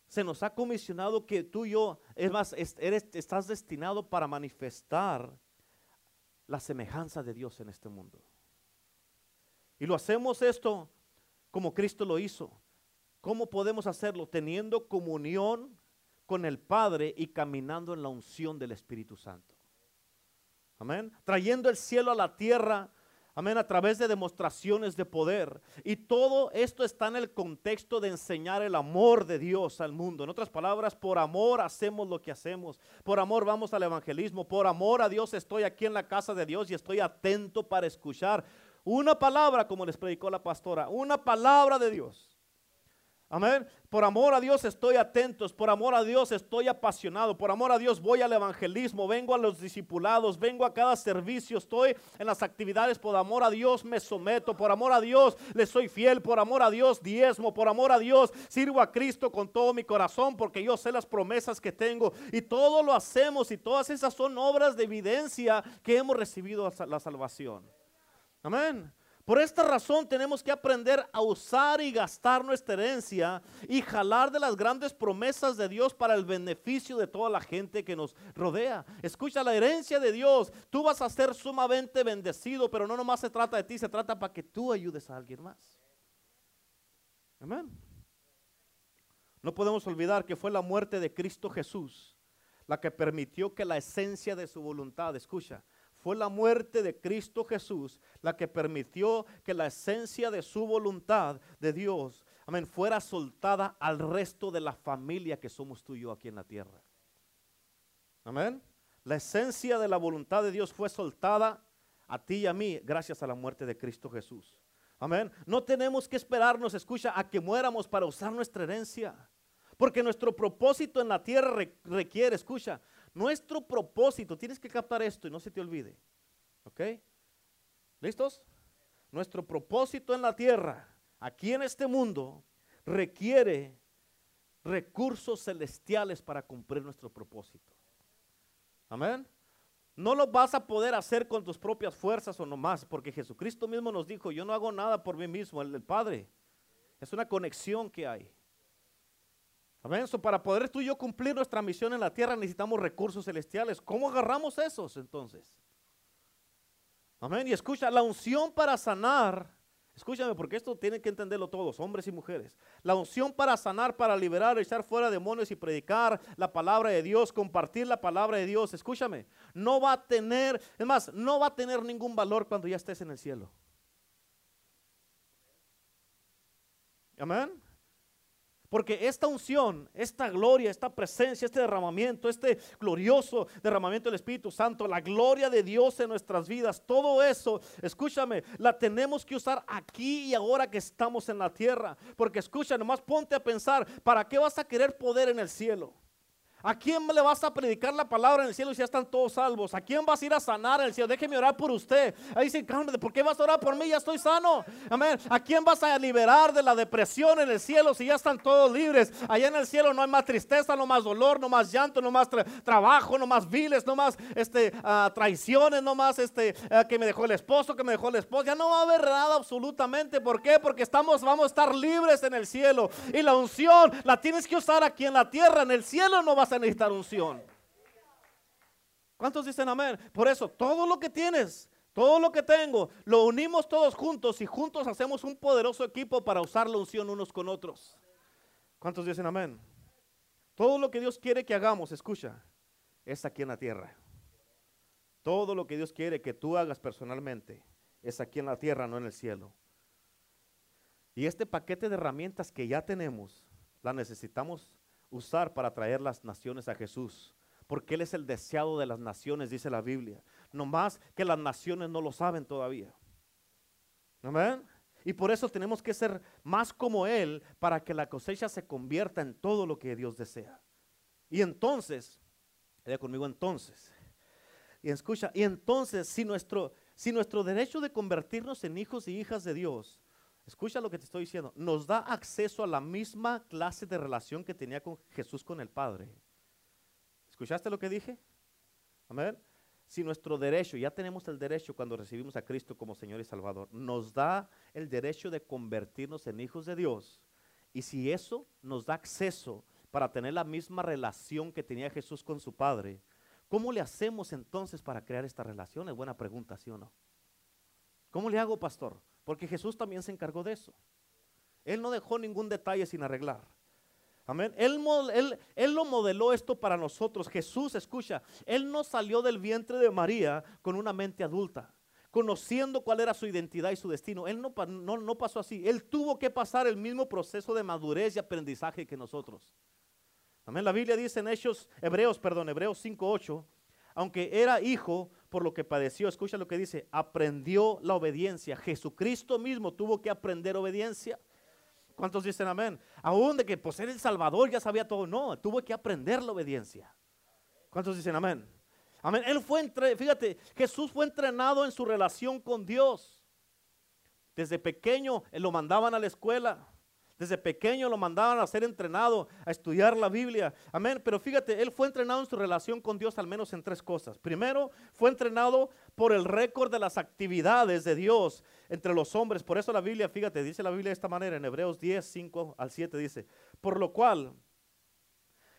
Speaker 1: se nos ha comisionado que tú y yo, es más, eres, estás destinado para manifestar la semejanza de Dios en este mundo. Y lo hacemos esto como Cristo lo hizo. ¿Cómo podemos hacerlo? Teniendo comunión con el Padre y caminando en la unción del Espíritu Santo. Amén. Trayendo el cielo a la tierra. Amén. A través de demostraciones de poder. Y todo esto está en el contexto de enseñar el amor de Dios al mundo. En otras palabras, por amor hacemos lo que hacemos. Por amor vamos al evangelismo. Por amor a Dios estoy aquí en la casa de Dios y estoy atento para escuchar una palabra, como les predicó la pastora. Una palabra de Dios. Amén. Por amor a Dios estoy atento, por amor a Dios estoy apasionado, por amor a Dios voy al evangelismo, vengo a los discipulados, vengo a cada servicio, estoy en las actividades, por amor a Dios me someto, por amor a Dios le soy fiel, por amor a Dios diezmo, por amor a Dios sirvo a Cristo con todo mi corazón porque yo sé las promesas que tengo y todo lo hacemos y todas esas son obras de evidencia que hemos recibido la salvación. Amén. Por esta razón tenemos que aprender a usar y gastar nuestra herencia y jalar de las grandes promesas de Dios para el beneficio de toda la gente que nos rodea. Escucha la herencia de Dios. Tú vas a ser sumamente bendecido, pero no nomás se trata de ti, se trata para que tú ayudes a alguien más. Amén. No podemos olvidar que fue la muerte de Cristo Jesús la que permitió que la esencia de su voluntad, escucha, fue la muerte de Cristo Jesús la que permitió que la esencia de su voluntad de Dios, amén, fuera soltada al resto de la familia que somos tú y yo aquí en la tierra. Amén. La esencia de la voluntad de Dios fue soltada a ti y a mí gracias a la muerte de Cristo Jesús. Amén. No tenemos que esperarnos, escucha, a que muéramos para usar nuestra herencia. Porque nuestro propósito en la tierra requiere, escucha, nuestro propósito, tienes que captar esto y no se te olvide. ¿Ok? ¿Listos? Nuestro propósito en la tierra, aquí en este mundo, requiere recursos celestiales para cumplir nuestro propósito. Amén. No lo vas a poder hacer con tus propias fuerzas o nomás, porque Jesucristo mismo nos dijo, yo no hago nada por mí mismo, el, el Padre. Es una conexión que hay. Amén. para poder tú y yo cumplir nuestra misión en la tierra necesitamos recursos celestiales. ¿Cómo agarramos esos entonces? Amén. Y escucha, la unción para sanar, escúchame porque esto tienen que entenderlo todos, hombres y mujeres. La unción para sanar, para liberar, echar fuera demonios y predicar la palabra de Dios, compartir la palabra de Dios, escúchame, no va a tener, es más, no va a tener ningún valor cuando ya estés en el cielo. Amén. Porque esta unción, esta gloria, esta presencia, este derramamiento, este glorioso derramamiento del Espíritu Santo, la gloria de Dios en nuestras vidas, todo eso, escúchame, la tenemos que usar aquí y ahora que estamos en la tierra. Porque escucha, nomás ponte a pensar, ¿para qué vas a querer poder en el cielo? ¿A quién le vas a predicar la palabra en el cielo si ya están todos salvos? ¿A quién vas a ir a sanar en el cielo? Déjeme orar por usted. Ahí dice, ¿por qué vas a orar por mí? Ya estoy sano. Amén. ¿A quién vas a liberar de la depresión en el cielo si ya están todos libres? Allá en el cielo no hay más tristeza, no más dolor, no más llanto, no más trabajo, no más viles, no más este, uh, traiciones, no más este, ah, que me dejó el esposo, que me dejó el esposo. Ya no va a haber nada absolutamente. ¿Por qué? Porque estamos, vamos a estar libres en el cielo. Y la unción la tienes que usar aquí en la tierra. En el cielo no vas a necesitar unción. ¿Cuántos dicen amén? Por eso, todo lo que tienes, todo lo que tengo, lo unimos todos juntos y juntos hacemos un poderoso equipo para usar la unción unos con otros. ¿Cuántos dicen amén? Todo lo que Dios quiere que hagamos, escucha, es aquí en la tierra. Todo lo que Dios quiere que tú hagas personalmente es aquí en la tierra, no en el cielo. Y este paquete de herramientas que ya tenemos, la necesitamos usar para traer las naciones a Jesús. Porque Él es el deseado de las naciones, dice la Biblia. nomás que las naciones no lo saben todavía. Amén. Y por eso tenemos que ser más como Él para que la cosecha se convierta en todo lo que Dios desea. Y entonces, vaya conmigo entonces. Y escucha, y entonces si nuestro, si nuestro derecho de convertirnos en hijos y hijas de Dios, escucha lo que te estoy diciendo, nos da acceso a la misma clase de relación que tenía con Jesús con el Padre. ¿Escuchaste lo que dije? Amén si nuestro derecho, ya tenemos el derecho cuando recibimos a Cristo como Señor y Salvador, nos da el derecho de convertirnos en hijos de Dios, y si eso nos da acceso para tener la misma relación que tenía Jesús con su Padre, ¿cómo le hacemos entonces para crear esta relación? Es buena pregunta, ¿sí o no? ¿Cómo le hago, pastor? Porque Jesús también se encargó de eso. Él no dejó ningún detalle sin arreglar. Amén. Él, lo modeló esto para nosotros. Jesús, escucha, Él no salió del vientre de María con una mente adulta, conociendo cuál era su identidad y su destino. Él no pasó así. Él tuvo que pasar el mismo proceso de madurez y aprendizaje que nosotros. Amén. La Biblia dice en Hechos, Hebreos, perdón, Hebreos 5.8, aunque era hijo por lo que padeció, escucha lo que dice, aprendió la obediencia. Jesucristo mismo tuvo que aprender obediencia. ¿Cuántos dicen amén? Aún de que por ser el Salvador ya sabía todo. No, tuvo que aprender la obediencia. ¿Cuántos dicen amén? Amén. Él fue, entre, fíjate, Jesús fue entrenado en su relación con Dios. Desde pequeño lo mandaban a la escuela. Desde pequeño lo mandaban a ser entrenado, a estudiar la Biblia. Amén. Pero fíjate, él fue entrenado en su relación con Dios al menos en tres cosas. Primero, fue entrenado por el récord de las actividades de Dios entre los hombres. Por eso la Biblia, fíjate, dice la Biblia de esta manera, en Hebreos 10, 5 al 7 dice, por lo cual,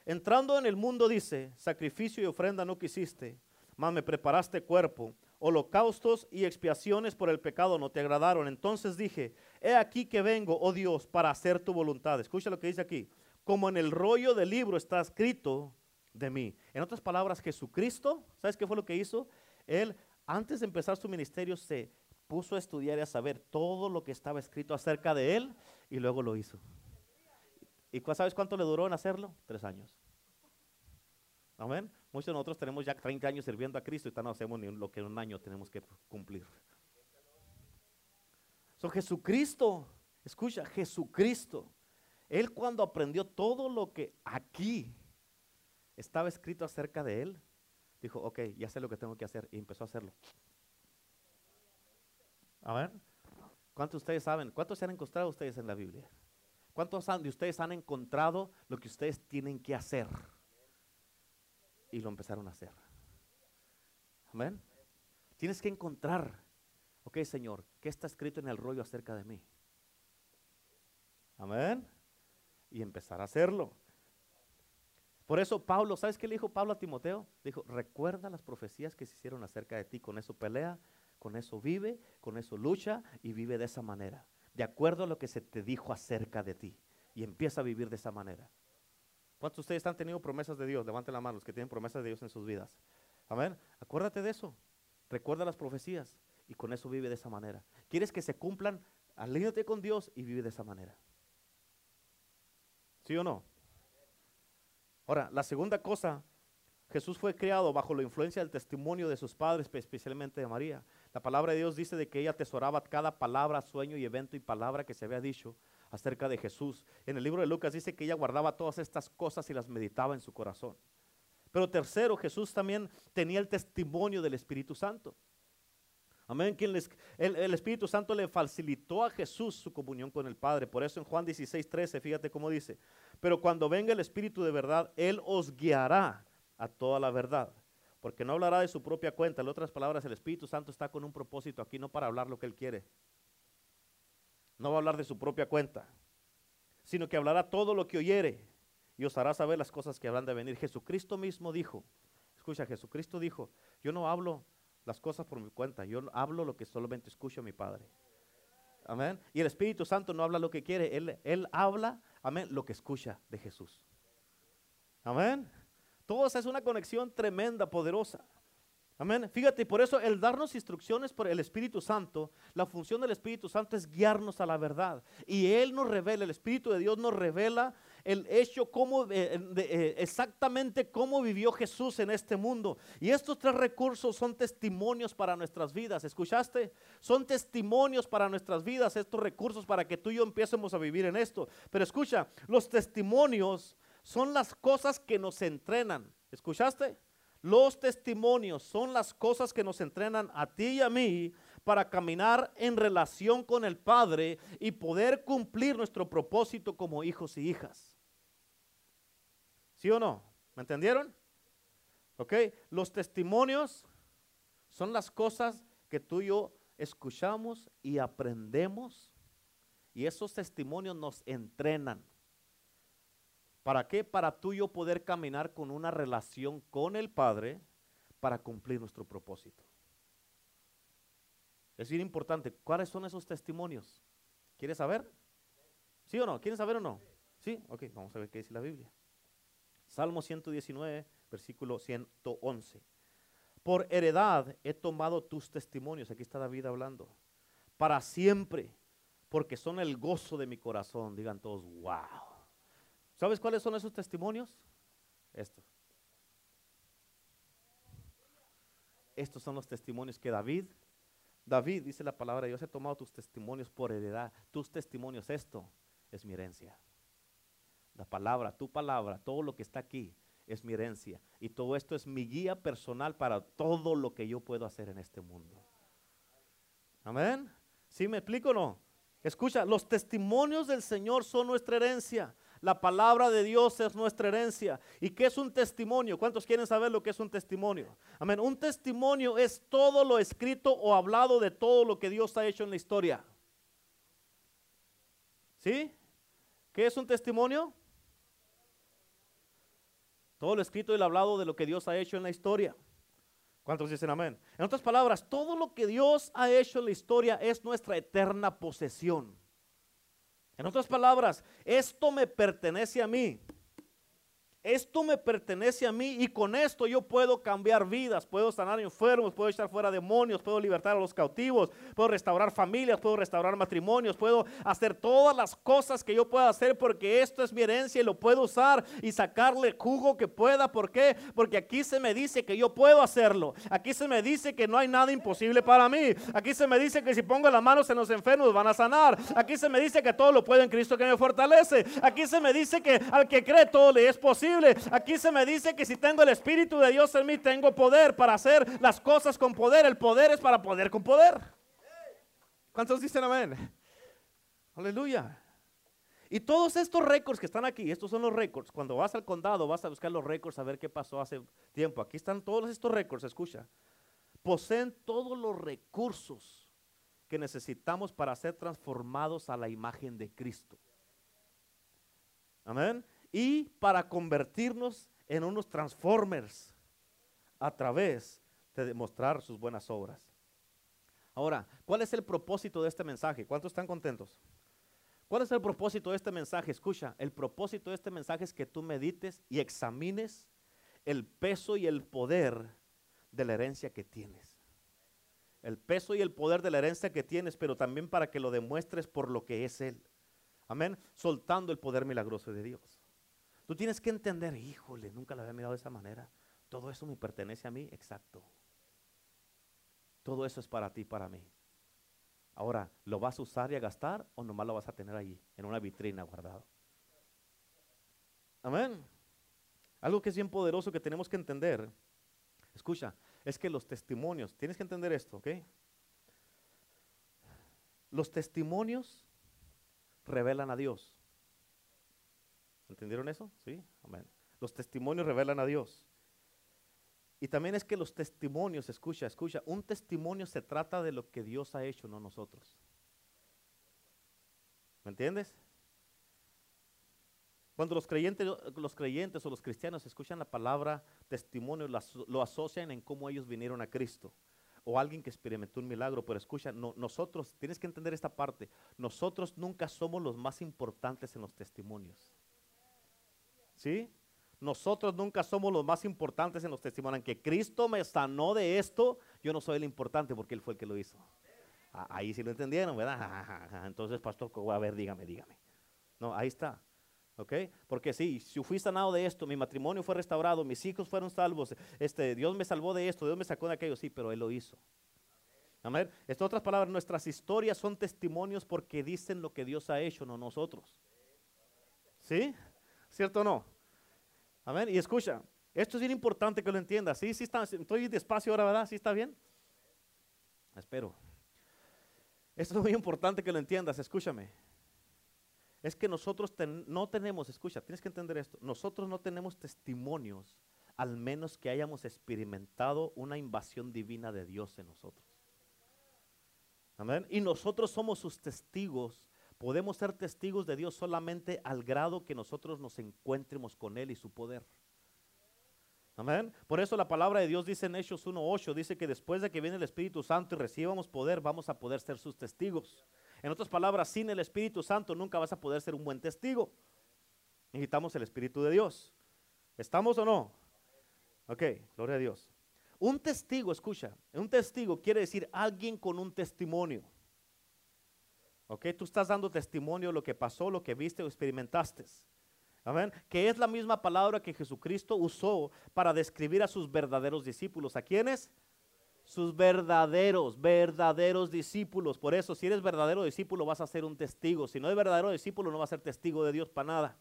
Speaker 1: entrando en el mundo dice, sacrificio y ofrenda no quisiste, mas me preparaste cuerpo holocaustos y expiaciones por el pecado no te agradaron. Entonces dije, he aquí que vengo, oh Dios, para hacer tu voluntad. Escucha lo que dice aquí. Como en el rollo del libro está escrito de mí. En otras palabras, Jesucristo, ¿sabes qué fue lo que hizo? Él, antes de empezar su ministerio, se puso a estudiar y a saber todo lo que estaba escrito acerca de él y luego lo hizo. ¿Y sabes cuánto le duró en hacerlo? Tres años. Amén. Muchos de nosotros tenemos ya 30 años sirviendo a Cristo y no hacemos ni lo que en un año tenemos que cumplir. So, Jesucristo, escucha, Jesucristo, Él cuando aprendió todo lo que aquí estaba escrito acerca de Él, dijo, ok, ya sé lo que tengo que hacer y empezó a hacerlo. A ver, ¿cuántos de ustedes saben? ¿Cuántos se han encontrado ustedes en la Biblia? ¿Cuántos de ustedes han encontrado lo que ustedes tienen que hacer? Y lo empezaron a hacer. Amén. Tienes que encontrar, ok Señor, ¿qué está escrito en el rollo acerca de mí? Amén. Y empezar a hacerlo. Por eso Pablo, ¿sabes qué le dijo Pablo a Timoteo? Dijo, recuerda las profecías que se hicieron acerca de ti, con eso pelea, con eso vive, con eso lucha y vive de esa manera, de acuerdo a lo que se te dijo acerca de ti. Y empieza a vivir de esa manera. ¿Cuántos de ustedes han tenido promesas de Dios? Levanten la mano los que tienen promesas de Dios en sus vidas. Amén. Acuérdate de eso. Recuerda las profecías y con eso vive de esa manera. ¿Quieres que se cumplan? Alíñate con Dios y vive de esa manera. ¿Sí o no? Ahora, la segunda cosa, Jesús fue creado bajo la influencia del testimonio de sus padres, especialmente de María. La palabra de Dios dice de que ella atesoraba cada palabra, sueño y evento y palabra que se había dicho acerca de Jesús. En el libro de Lucas dice que ella guardaba todas estas cosas y las meditaba en su corazón. Pero tercero, Jesús también tenía el testimonio del Espíritu Santo. Amén. Quien el, el, Espíritu Santo le facilitó a Jesús su comunión con el Padre. Por eso en Juan 16, 13, fíjate cómo dice. Pero cuando venga el Espíritu de verdad, Él os guiará a toda la verdad. Porque no hablará de su propia cuenta. En otras palabras, el Espíritu Santo está con un propósito aquí, no para hablar lo que Él quiere, no va a hablar de su propia cuenta, sino que hablará todo lo que oyere y os hará saber las cosas que habrán de venir. Jesucristo mismo dijo, escucha, Jesucristo dijo, yo no hablo las cosas por mi cuenta, yo hablo lo que solamente escucho a mi Padre. Amén. Y el Espíritu Santo no habla lo que quiere, Él, él habla, amén, lo que escucha de Jesús. Amén. Todo es una conexión tremenda, poderosa. Amén. Fíjate, por eso el darnos instrucciones por el Espíritu Santo, la función del Espíritu Santo es guiarnos a la verdad. Y Él nos revela, el Espíritu de Dios nos revela el hecho, cómo, eh, eh, exactamente cómo vivió Jesús en este mundo. Y estos tres recursos son testimonios para nuestras vidas. ¿Escuchaste? Son testimonios para nuestras vidas, estos recursos para que tú y yo empecemos a vivir en esto. Pero escucha, los testimonios son las cosas que nos entrenan. ¿Escuchaste? Los testimonios son las cosas que nos entrenan a ti y a mí para caminar en relación con el Padre y poder cumplir nuestro propósito como hijos y hijas. ¿Sí o no? ¿Me entendieron? ¿Ok? Los testimonios son las cosas que tú y yo escuchamos y aprendemos y esos testimonios nos entrenan. ¿Para qué? Para tú y yo poder caminar con una relación con el Padre para cumplir nuestro propósito. Es bien importante. ¿Cuáles son esos testimonios? ¿Quieres saber? ¿Sí o no? ¿Quieres saber o no? Sí, ok, vamos a ver qué dice la Biblia. Salmo 119, versículo 111. Por heredad he tomado tus testimonios, aquí está David hablando, para siempre, porque son el gozo de mi corazón. Digan todos, wow. ¿Sabes cuáles son esos testimonios? Estos. Estos son los testimonios que David, David dice la palabra, Dios he tomado tus testimonios por heredad, tus testimonios, esto es mi herencia. La palabra, tu palabra, todo lo que está aquí es mi herencia. Y todo esto es mi guía personal para todo lo que yo puedo hacer en este mundo. Amén. ¿Sí me explico o no? Escucha, los testimonios del Señor son nuestra herencia. La palabra de Dios es nuestra herencia. ¿Y qué es un testimonio? ¿Cuántos quieren saber lo que es un testimonio? Amén. Un testimonio es todo lo escrito o hablado de todo lo que Dios ha hecho en la historia. ¿Sí? ¿Qué es un testimonio? Todo lo escrito y lo hablado de lo que Dios ha hecho en la historia. ¿Cuántos dicen amén? En otras palabras, todo lo que Dios ha hecho en la historia es nuestra eterna posesión. En otras palabras, esto me pertenece a mí esto me pertenece a mí y con esto yo puedo cambiar vidas, puedo sanar enfermos, puedo echar fuera demonios, puedo libertar a los cautivos, puedo restaurar familias, puedo restaurar matrimonios, puedo hacer todas las cosas que yo pueda hacer porque esto es mi herencia y lo puedo usar y sacarle jugo que pueda. ¿Por qué? Porque aquí se me dice que yo puedo hacerlo. Aquí se me dice que no hay nada imposible para mí. Aquí se me dice que si pongo las manos en los enfermos van a sanar. Aquí se me dice que todo lo puedo en Cristo que me fortalece. Aquí se me dice que al que cree todo le es posible. Aquí se me dice que si tengo el Espíritu de Dios en mí, tengo poder para hacer las cosas con poder. El poder es para poder con poder. ¿Cuántos dicen amén? Aleluya. Y todos estos récords que están aquí, estos son los récords. Cuando vas al condado, vas a buscar los récords a ver qué pasó hace tiempo. Aquí están todos estos récords, escucha. Poseen todos los recursos que necesitamos para ser transformados a la imagen de Cristo. Amén y para convertirnos en unos transformers a través de demostrar sus buenas obras. Ahora, ¿cuál es el propósito de este mensaje? ¿Cuántos están contentos? ¿Cuál es el propósito de este mensaje? Escucha, el propósito de este mensaje es que tú medites y examines el peso y el poder de la herencia que tienes. El peso y el poder de la herencia que tienes, pero también para que lo demuestres por lo que es Él. Amén. Soltando el poder milagroso de Dios. Tú tienes que entender, híjole, nunca lo había mirado de esa manera. Todo eso me pertenece a mí, exacto. Todo eso es para ti, para mí. Ahora, ¿lo vas a usar y a gastar o nomás lo vas a tener ahí, en una vitrina guardado? Amén. Algo que es bien poderoso que tenemos que entender, escucha, es que los testimonios, tienes que entender esto, ¿ok? Los testimonios revelan a Dios. ¿Entendieron eso? Sí, amén. Los testimonios revelan a Dios. Y también es que los testimonios, escucha, escucha, un testimonio se trata de lo que Dios ha hecho, no nosotros. ¿Me entiendes? Cuando los creyentes, los creyentes o los cristianos escuchan la palabra testimonio, lo asocian en cómo ellos vinieron a Cristo. O alguien que experimentó un milagro, pero escucha, nosotros, tienes que entender esta parte, nosotros nunca somos los más importantes en los testimonios. ¿Sí? nosotros nunca somos los más importantes en los testimonios. Que Cristo me sanó de esto, yo no soy el importante porque Él fue el que lo hizo. Ah, ahí sí lo entendieron, ¿verdad? Entonces, pastor, a ver, dígame, dígame. No, ahí está. ¿Ok? Porque sí, si fui sanado de esto, mi matrimonio fue restaurado, mis hijos fueron salvos, este, Dios me salvó de esto, Dios me sacó de aquello, sí, pero Él lo hizo. Amén. Estas otras palabras, nuestras historias son testimonios porque dicen lo que Dios ha hecho, no nosotros. ¿Sí? ¿Cierto o no? Amén. Y escucha, esto es bien importante que lo entiendas. Sí, sí está, estoy despacio ahora, ¿verdad? ¿Sí está bien? Espero. Esto es muy importante que lo entiendas, escúchame es que nosotros no tenemos, escucha, tienes que entender esto, nosotros no tenemos testimonios al menos que hayamos experimentado una invasión divina de Dios en nosotros. Amén. Y nosotros somos sus testigos. Podemos ser testigos de Dios solamente al grado que nosotros nos encuentremos con Él y su poder. Amén. Por eso la palabra de Dios dice en Hechos 1.8, dice que después de que viene el Espíritu Santo y recibamos poder, vamos a poder ser sus testigos. En otras palabras, sin el Espíritu Santo nunca vas a poder ser un buen testigo. Necesitamos el Espíritu de Dios. ¿Estamos o no? Ok, gloria a Dios. Un testigo, escucha, un testigo quiere decir alguien con un testimonio. Ok, tú estás dando testimonio de lo que pasó, lo que viste o experimentaste. Amén. Que es la misma palabra que Jesucristo usó para describir a sus verdaderos discípulos. ¿A quiénes? sus verdaderos, verdaderos discípulos. Por eso, si eres verdadero discípulo, vas a ser un testigo. Si no eres verdadero discípulo, no vas a ser testigo de Dios para nada.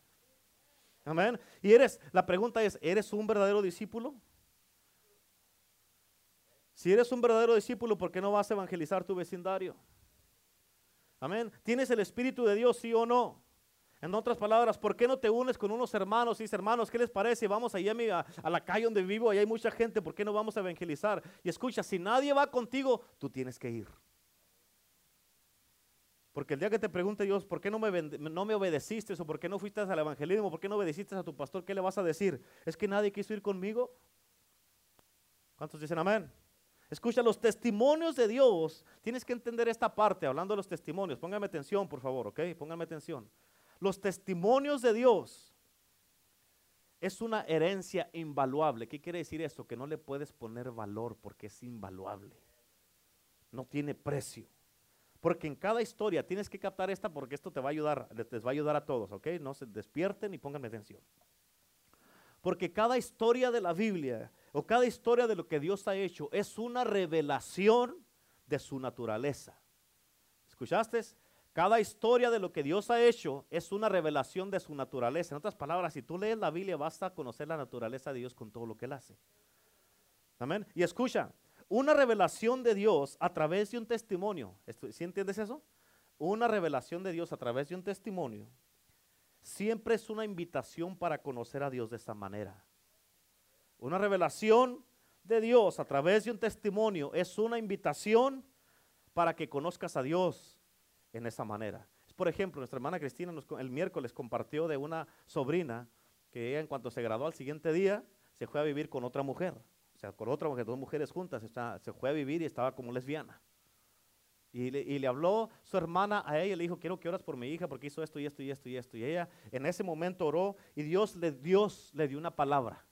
Speaker 1: Amén. Y eres, la pregunta es, ¿eres un verdadero discípulo? Si eres un verdadero discípulo, ¿por qué no vas a evangelizar tu vecindario? Amén. ¿Tienes el Espíritu de Dios, sí o no? En otras palabras, ¿por qué no te unes con unos hermanos? Y hermanos, ¿qué les parece? Vamos allá a, a, la calle donde vivo, allá hay mucha gente, ¿por qué no vamos a evangelizar? Y escucha, si nadie va contigo, tú tienes que ir. Porque el día que te pregunte Dios, ¿por qué no me, no me obedeciste? ¿O por qué no fuiste al evangelismo? ¿Por qué no obedeciste a tu pastor? ¿Qué le vas a decir? ¿Es que nadie quiso ir conmigo? ¿Cuántos dicen amén? Escucha, los testimonios de Dios, tienes que entender esta parte, hablando de los testimonios. Póngame atención, por favor, ¿ok? Póngame atención. Los testimonios de Dios es una herencia invaluable. ¿Qué quiere decir esto? Que no le puedes poner valor porque es invaluable. No tiene precio. Porque en cada historia tienes que captar esta porque esto te va a ayudar, les va a ayudar a todos, ¿ok? No se despierten y pónganme atención. Porque cada historia de la Biblia o cada historia de lo que Dios ha hecho es una revelación de su naturaleza. ¿Escuchaste? Cada historia de lo que Dios ha hecho es una revelación de su naturaleza. En otras palabras, si tú lees la Biblia, vas a conocer la naturaleza de Dios con todo lo que Él hace. Amén. Y escucha, una revelación de Dios a través de un testimonio. ¿Sí entiendes eso? Una revelación de Dios a través de un testimonio siempre es una invitación para conocer a Dios de esta manera. Una revelación de Dios a través de un testimonio es una invitación para que conozcas a Dios en esa manera. Por ejemplo, nuestra hermana Cristina el miércoles compartió de una sobrina que ella en cuanto se graduó al siguiente día se fue a vivir con otra mujer, o sea, con otra mujer, dos mujeres juntas, se fue a vivir y estaba como lesbiana. Y le, habló su hermana a ella, le dijo, quiero que oras por mi hija porque hizo esto y esto y esto y esto. Y ella en ese momento oró y Dios le, Dios le dio una palabra.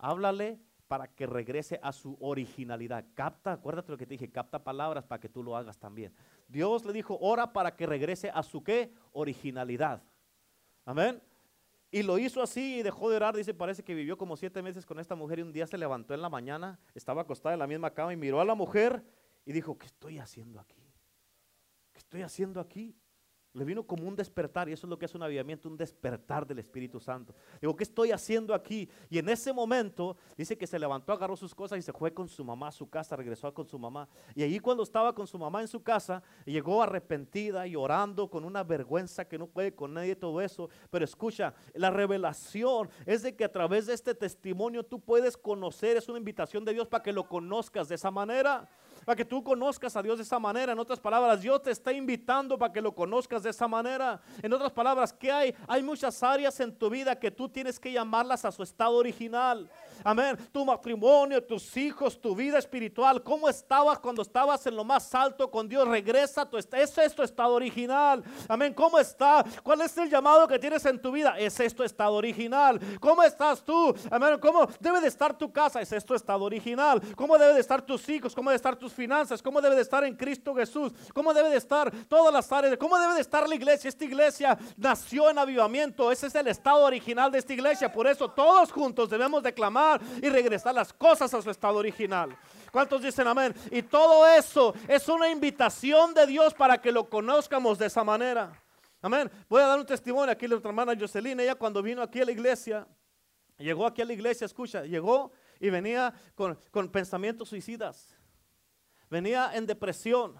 Speaker 1: Háblale para que regrese a su originalidad. Capta, acuérdate lo que te dije, capta palabras para que tú lo hagas también. Dios le dijo, ora para que regrese a su qué? Originalidad. Amén. Y lo hizo así y dejó de orar. Dice, parece que vivió como siete meses con esta mujer y un día se levantó en la mañana, estaba acostada en la misma cama y miró a la mujer y dijo, ¿qué estoy haciendo aquí? ¿Qué estoy haciendo aquí? Le vino como un despertar y eso es lo que es un avivamiento, un despertar del Espíritu Santo. Digo, ¿qué estoy haciendo aquí? Y en ese momento dice que se levantó, agarró sus cosas y se fue con su mamá a su casa, regresó con su mamá. Y allí cuando estaba con su mamá en su casa, llegó arrepentida y orando con una vergüenza que no puede con nadie todo eso. Pero escucha, la revelación es de que a través de este testimonio tú puedes conocer, es una invitación de Dios para que lo conozcas de esa manera. Para que tú conozcas a Dios de esa manera. En otras palabras, Dios te está invitando para que lo conozcas de esa manera. En otras palabras, ¿qué hay? Hay muchas áreas en tu vida que tú tienes que llamarlas a su estado original. Amén. Tu matrimonio, tus hijos, tu vida espiritual. ¿Cómo estabas cuando estabas en lo más alto con Dios? Regresa a tu estado. Ese es tu estado original. Amén. ¿Cómo está? ¿Cuál es el llamado que tienes en tu vida? Es esto estado original. ¿Cómo estás tú? Amén. ¿Cómo debe de estar tu casa? Es esto estado original. ¿Cómo debe de estar tus hijos? ¿Cómo debe de estar tus finanzas? ¿Cómo debe de estar en Cristo Jesús? ¿Cómo debe de estar todas las áreas? ¿Cómo debe de estar la iglesia? Esta iglesia nació en avivamiento. Ese es el estado original de esta iglesia. Por eso todos juntos debemos declamar y regresar las cosas a su estado original. ¿Cuántos dicen amén? Y todo eso es una invitación de Dios para que lo conozcamos de esa manera. Amén. Voy a dar un testimonio aquí de nuestra hermana Jocelyn. Ella cuando vino aquí a la iglesia, llegó aquí a la iglesia, escucha, llegó y venía con, pensamientos suicidas. Venía en depresión.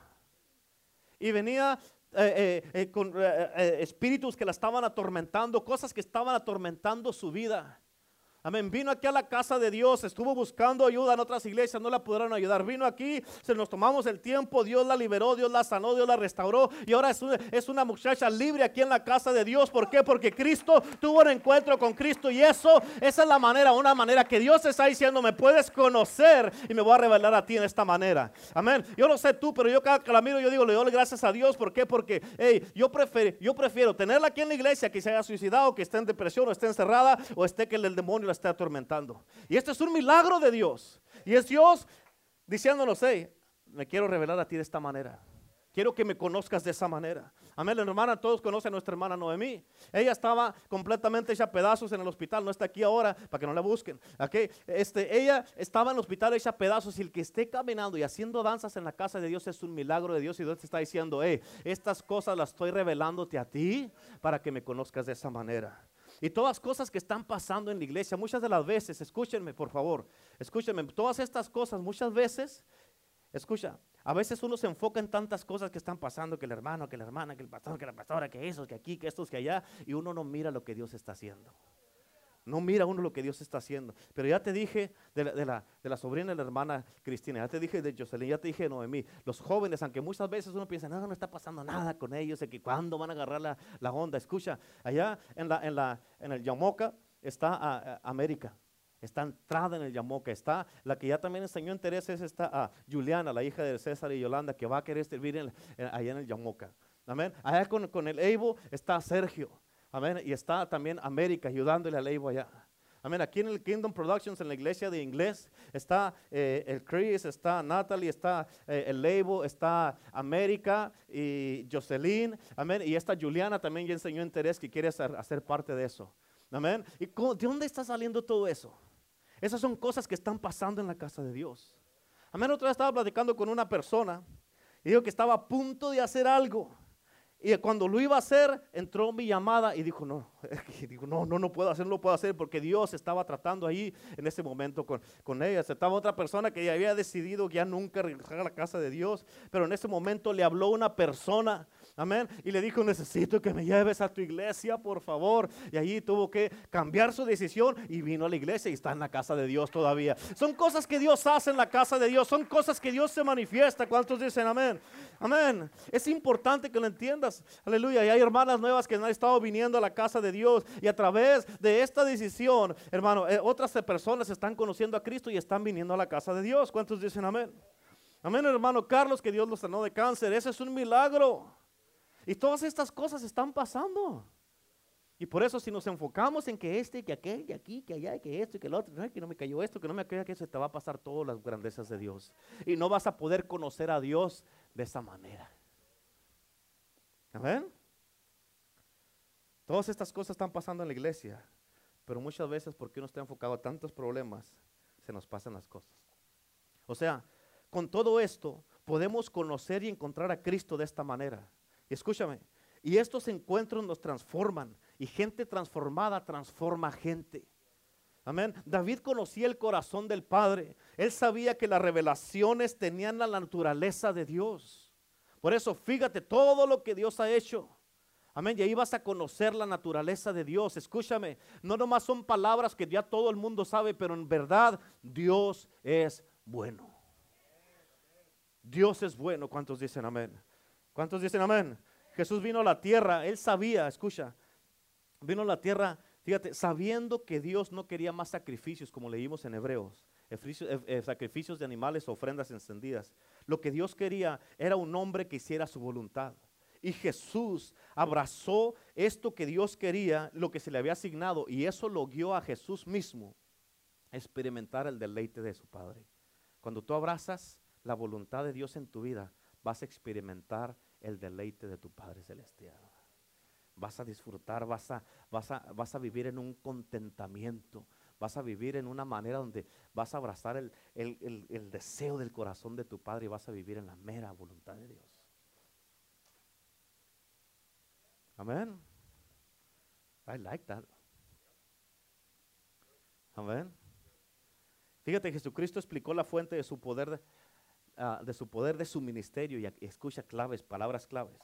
Speaker 1: Y venía eh, eh, eh, con espíritus que la estaban atormentando, cosas que estaban atormentando su vida. Amén. Vino aquí a la casa de Dios, estuvo buscando ayuda en otras iglesias, no la pudieron ayudar. Vino aquí, se nos tomamos el tiempo, Dios la liberó, Dios la sanó, Dios la restauró. Y ahora es una, es una muchacha libre aquí en la casa de Dios. ¿Por qué? Porque Cristo tuvo un encuentro con Cristo. Y eso, esa es la manera, una manera que Dios está diciendo, me puedes conocer y me voy a revelar a ti en esta manera. Amén. Yo no sé tú, pero yo cada que la miro, yo digo, le doy gracias a Dios. ¿Por qué? Porque hey, yo, prefiero, yo prefiero tenerla aquí en la iglesia que se haya suicidado, que esté en depresión o esté encerrada o esté que el demonio la esté atormentando. Y este es un milagro de Dios. Y es Dios diciéndonos, hey, me quiero revelar a ti de esta manera. Quiero que me conozcas de esa manera. Amén, la hermana, todos conocen a nuestra hermana Noemí. Ella estaba completamente hecha pedazos en el hospital, no está aquí ahora para que no la busquen. ¿okay? Este, ella estaba en el hospital hecha pedazos y el que esté caminando y haciendo danzas en la casa de Dios es un milagro de Dios y Dios te está diciendo, hey, estas cosas las estoy revelándote a ti para que me conozcas de esa manera. Y todas cosas que están pasando en la iglesia, muchas de las veces, escúchenme por favor, escúchenme, todas estas cosas muchas veces, escucha, a veces uno se enfoca en tantas cosas que están pasando, que el hermano, que la hermana, que el pastor, que la pastora, que eso, que aquí, que estos, que allá, y uno no mira lo que Dios está haciendo. No mira uno lo que Dios está haciendo. Pero ya te dije de la, de la, sobrina de la hermana Cristina, ya te dije de Jocelyn, ya te dije de Noemí. Los jóvenes, aunque muchas veces uno piensa, no, no está pasando nada con ellos, que cuándo van a agarrar la, la, onda. Escucha, allá en, la, en, la, en el Yamoca está América. Está entrada en el Yamoca. Está la que ya también enseñó interés, es esta Juliana, la hija de César y Yolanda, que va a querer servir allá en el Yamoca. Amén. Allá con, con el Evo está Sergio. Amén. Y está también América ayudándole a Leibo allá. Amén. Aquí en el Kingdom Productions, en la iglesia de inglés, está eh, el Chris, está Natalie, está eh, el Leibo, está América y Jocelyn. Amén. Y esta Juliana también ya enseñó interés que quiere hacer, parte de eso. Amén. ¿Y de dónde está saliendo todo eso? Esas son cosas que están pasando en la casa de Dios. Amén. Otra vez estaba platicando con una persona y dijo que estaba a punto de hacer algo. Y cuando lo iba a hacer, entró mi llamada y dijo, no, digo, no, no, no puedo hacer, no puedo hacer porque Dios estaba tratando ahí en ese momento con, con ella. Estaba otra persona que ya había decidido ya nunca regresar a la casa de Dios, pero en ese momento le habló una persona Amén. Y le dijo, necesito que me lleves a tu iglesia, por favor. Y allí tuvo que cambiar su decisión y vino a la iglesia y está en la casa de Dios todavía. Son cosas que Dios hace en la casa de Dios. Son cosas que Dios se manifiesta. ¿Cuántos dicen amén? Amén. Es importante que lo entiendas. Aleluya. Y hay hermanas nuevas que han estado viniendo a la casa de Dios. Y a través de esta decisión, hermano, eh, otras personas están conociendo a Cristo y están viniendo a la casa de Dios. ¿Cuántos dicen amén? Amén, hermano Carlos, que Dios lo sanó de cáncer. Ese es un milagro. Y todas estas cosas están pasando. Y por eso si nos enfocamos en que este, que aquel, que aquí, que allá, que esto, que el otro, que no me cayó esto, que no me cayó que se te va a pasar todas las grandezas de Dios. Y no vas a poder conocer a Dios de esa manera. ¿Amén? Todas estas cosas están pasando en la iglesia, pero muchas veces porque uno está enfocado a tantos problemas, se nos pasan las cosas. O sea, con todo esto podemos conocer y encontrar a Cristo de esta manera. Escúchame. Y estos encuentros nos transforman. Y gente transformada transforma gente. Amén. David conocía el corazón del Padre. Él sabía que las revelaciones tenían la naturaleza de Dios. Por eso, fíjate todo lo que Dios ha hecho. Amén. Y ahí vas a conocer la naturaleza de Dios. Escúchame. No nomás son palabras que ya todo el mundo sabe, pero en verdad Dios es bueno. Dios es bueno. ¿Cuántos dicen amén? ¿Cuántos dicen amén? Jesús vino a la tierra, él sabía, escucha, vino a la tierra, fíjate, sabiendo que Dios no quería más sacrificios, como leímos en Hebreos, eh, eh, sacrificios de animales, ofrendas encendidas. Lo que Dios quería era un hombre que hiciera su voluntad. Y Jesús abrazó esto que Dios quería, lo que se le había asignado, y eso lo guió a Jesús mismo a experimentar el deleite de su Padre. Cuando tú abrazas la voluntad de Dios en tu vida, vas a experimentar el deleite de tu Padre Celestial. Vas a disfrutar, vas a, vas a, vas a vivir en un contentamiento, vas a vivir en una manera donde vas a abrazar el, el deseo del corazón de tu Padre y vas a vivir en la mera voluntad de Dios. Amén. I like that. Amén. Fíjate, Jesucristo explicó la fuente de su poder, de, ah, de su poder, de su ministerio, y, escucha claves, palabras claves.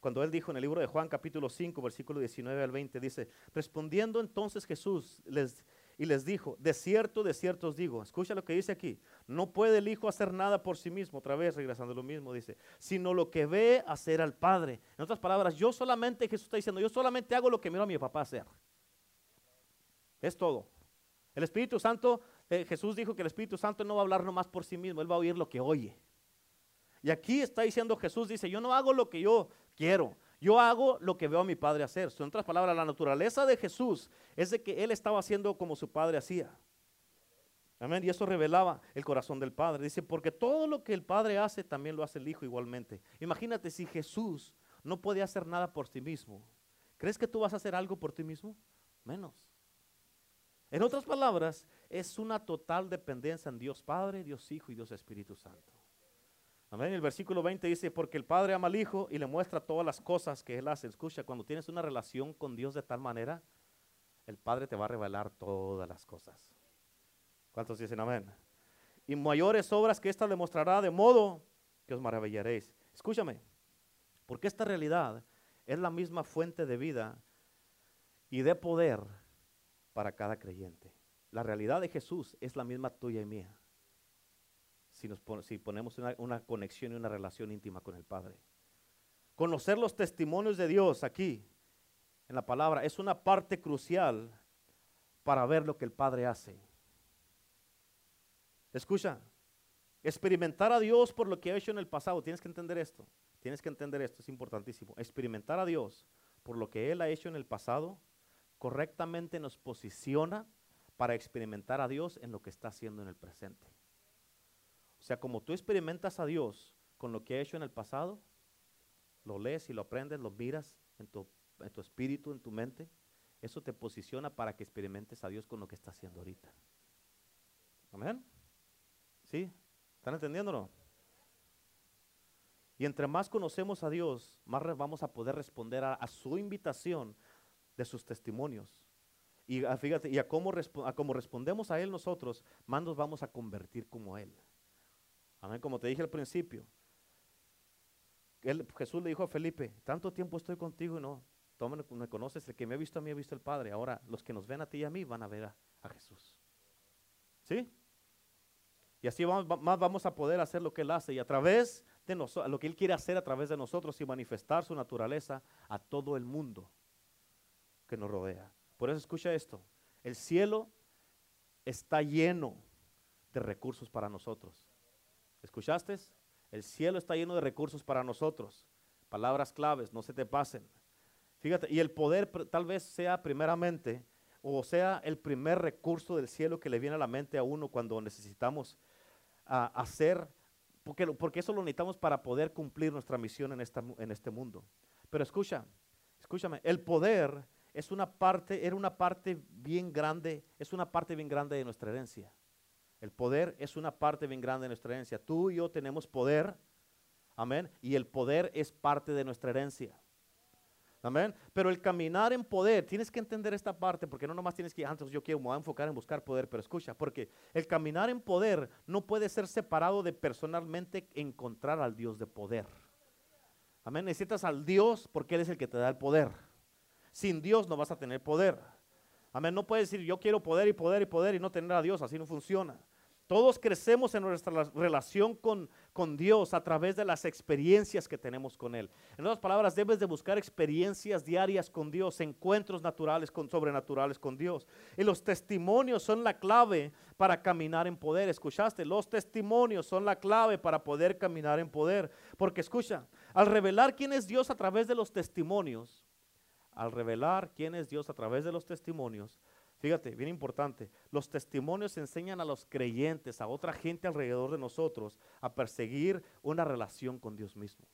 Speaker 1: Cuando él dijo en el libro de Juan capítulo 5, versículo 19 al 20, dice, respondiendo entonces Jesús les, y les dijo, de cierto, de cierto os digo, escucha lo que dice aquí, no puede el Hijo hacer nada por sí mismo, otra vez regresando a lo mismo, dice, sino lo que ve hacer al Padre. En otras palabras, yo solamente, Jesús está diciendo, yo solamente hago lo que miro a mi papá hacer. Es todo. El Espíritu Santo eh, Jesús dijo que el Espíritu Santo no va a hablar nomás por sí mismo, Él va a oír lo que oye. Y aquí está diciendo Jesús, dice, yo no hago lo que yo quiero, yo hago lo que veo a mi Padre hacer. En otras palabras, la naturaleza de Jesús es de que Él estaba haciendo como su Padre hacía. Amén. Y eso revelaba el corazón del Padre. Dice, porque todo lo que el Padre hace, también lo hace el Hijo igualmente. Imagínate si Jesús no puede hacer nada por sí mismo. ¿Crees que tú vas a hacer algo por ti mismo? Menos. En otras palabras, es una total dependencia en Dios Padre, Dios Hijo y Dios Espíritu Santo. Amén. El versículo 20 dice, porque el Padre ama al Hijo y le muestra todas las cosas que Él hace. Escucha, cuando tienes una relación con Dios de tal manera, el Padre te va a revelar todas las cosas. ¿Cuántos dicen amén? Y mayores obras que ésta demostrará de modo que os maravillaréis. Escúchame, porque esta realidad es la misma fuente de vida y de poder para cada creyente. La realidad de Jesús es la misma tuya y mía. Si, nos si ponemos una, una conexión y una relación íntima con el Padre. Conocer los testimonios de Dios aquí, en la palabra, es una parte crucial para ver lo que el Padre hace. Escucha, experimentar a Dios por lo que ha hecho en el pasado, tienes que entender esto, tienes que entender esto, es importantísimo. Experimentar a Dios por lo que Él ha hecho en el pasado correctamente nos posiciona para experimentar a Dios en lo que está haciendo en el presente. O sea, como tú experimentas a Dios con lo que ha hecho en el pasado, lo lees y lo aprendes, lo miras en tu, en tu espíritu, en tu mente, eso te posiciona para que experimentes a Dios con lo que está haciendo ahorita. Amén. ¿Sí? ¿Están entendiéndolo? Y entre más conocemos a Dios, más vamos a poder responder a, a su invitación de sus testimonios. Y a, fíjate, y a cómo, respondemos a Él nosotros, más nos vamos a convertir como Él. Amén, como te dije al principio. Jesús le dijo a Felipe, tanto tiempo estoy contigo y no, tú me, conoces, el que me ha visto a mí ha visto al Padre. Ahora, los que nos ven a ti y a mí van a ver a, Jesús. ¿Sí? Y así más vamos a poder hacer lo que Él hace y a través de nosotros, lo que Él quiere hacer a través de nosotros y manifestar su naturaleza a todo el mundo que nos rodea. Por eso escucha esto, el cielo está lleno de recursos para nosotros. ¿Escuchaste? El cielo está lleno de recursos para nosotros. Palabras claves, no se te pasen. Fíjate, y el poder tal vez sea primeramente, o sea el primer recurso del cielo que le viene a la mente a uno cuando necesitamos hacer, porque, porque eso lo necesitamos para poder cumplir nuestra misión en, esta, en este mundo. Pero escucha, escúchame, el poder es una parte, era una parte bien grande, es una parte bien grande de nuestra herencia. El poder es una parte bien grande de nuestra herencia. Tú y yo tenemos poder, amén, y el poder es parte de nuestra herencia. Amén. Pero el caminar en poder, tienes que entender esta parte, porque no nomás tienes que, antes yo quiero me voy a enfocar en buscar poder, pero escucha, porque el caminar en poder no puede ser separado de personalmente encontrar al Dios de poder. Amén. Necesitas al Dios porque Él es el que te da el poder. Sin Dios no vas a tener poder. Amén. No puedes decir yo quiero poder y poder y poder y no tener a Dios. Así no funciona. Todos crecemos en nuestra relación con, con Dios a través de las experiencias que tenemos con Él. En otras palabras, debes de buscar experiencias diarias con Dios, encuentros naturales, con, sobrenaturales con Dios. Y los testimonios son la clave para caminar en poder. ¿Escuchaste? Los testimonios son la clave para poder caminar en poder. Porque escucha, al revelar quién es Dios a través de los testimonios, al revelar quién es Dios a través de los testimonios, Fíjate, bien importante, los testimonios enseñan a los creyentes, a otra gente alrededor de nosotros, a perseguir una relación con Dios mismo.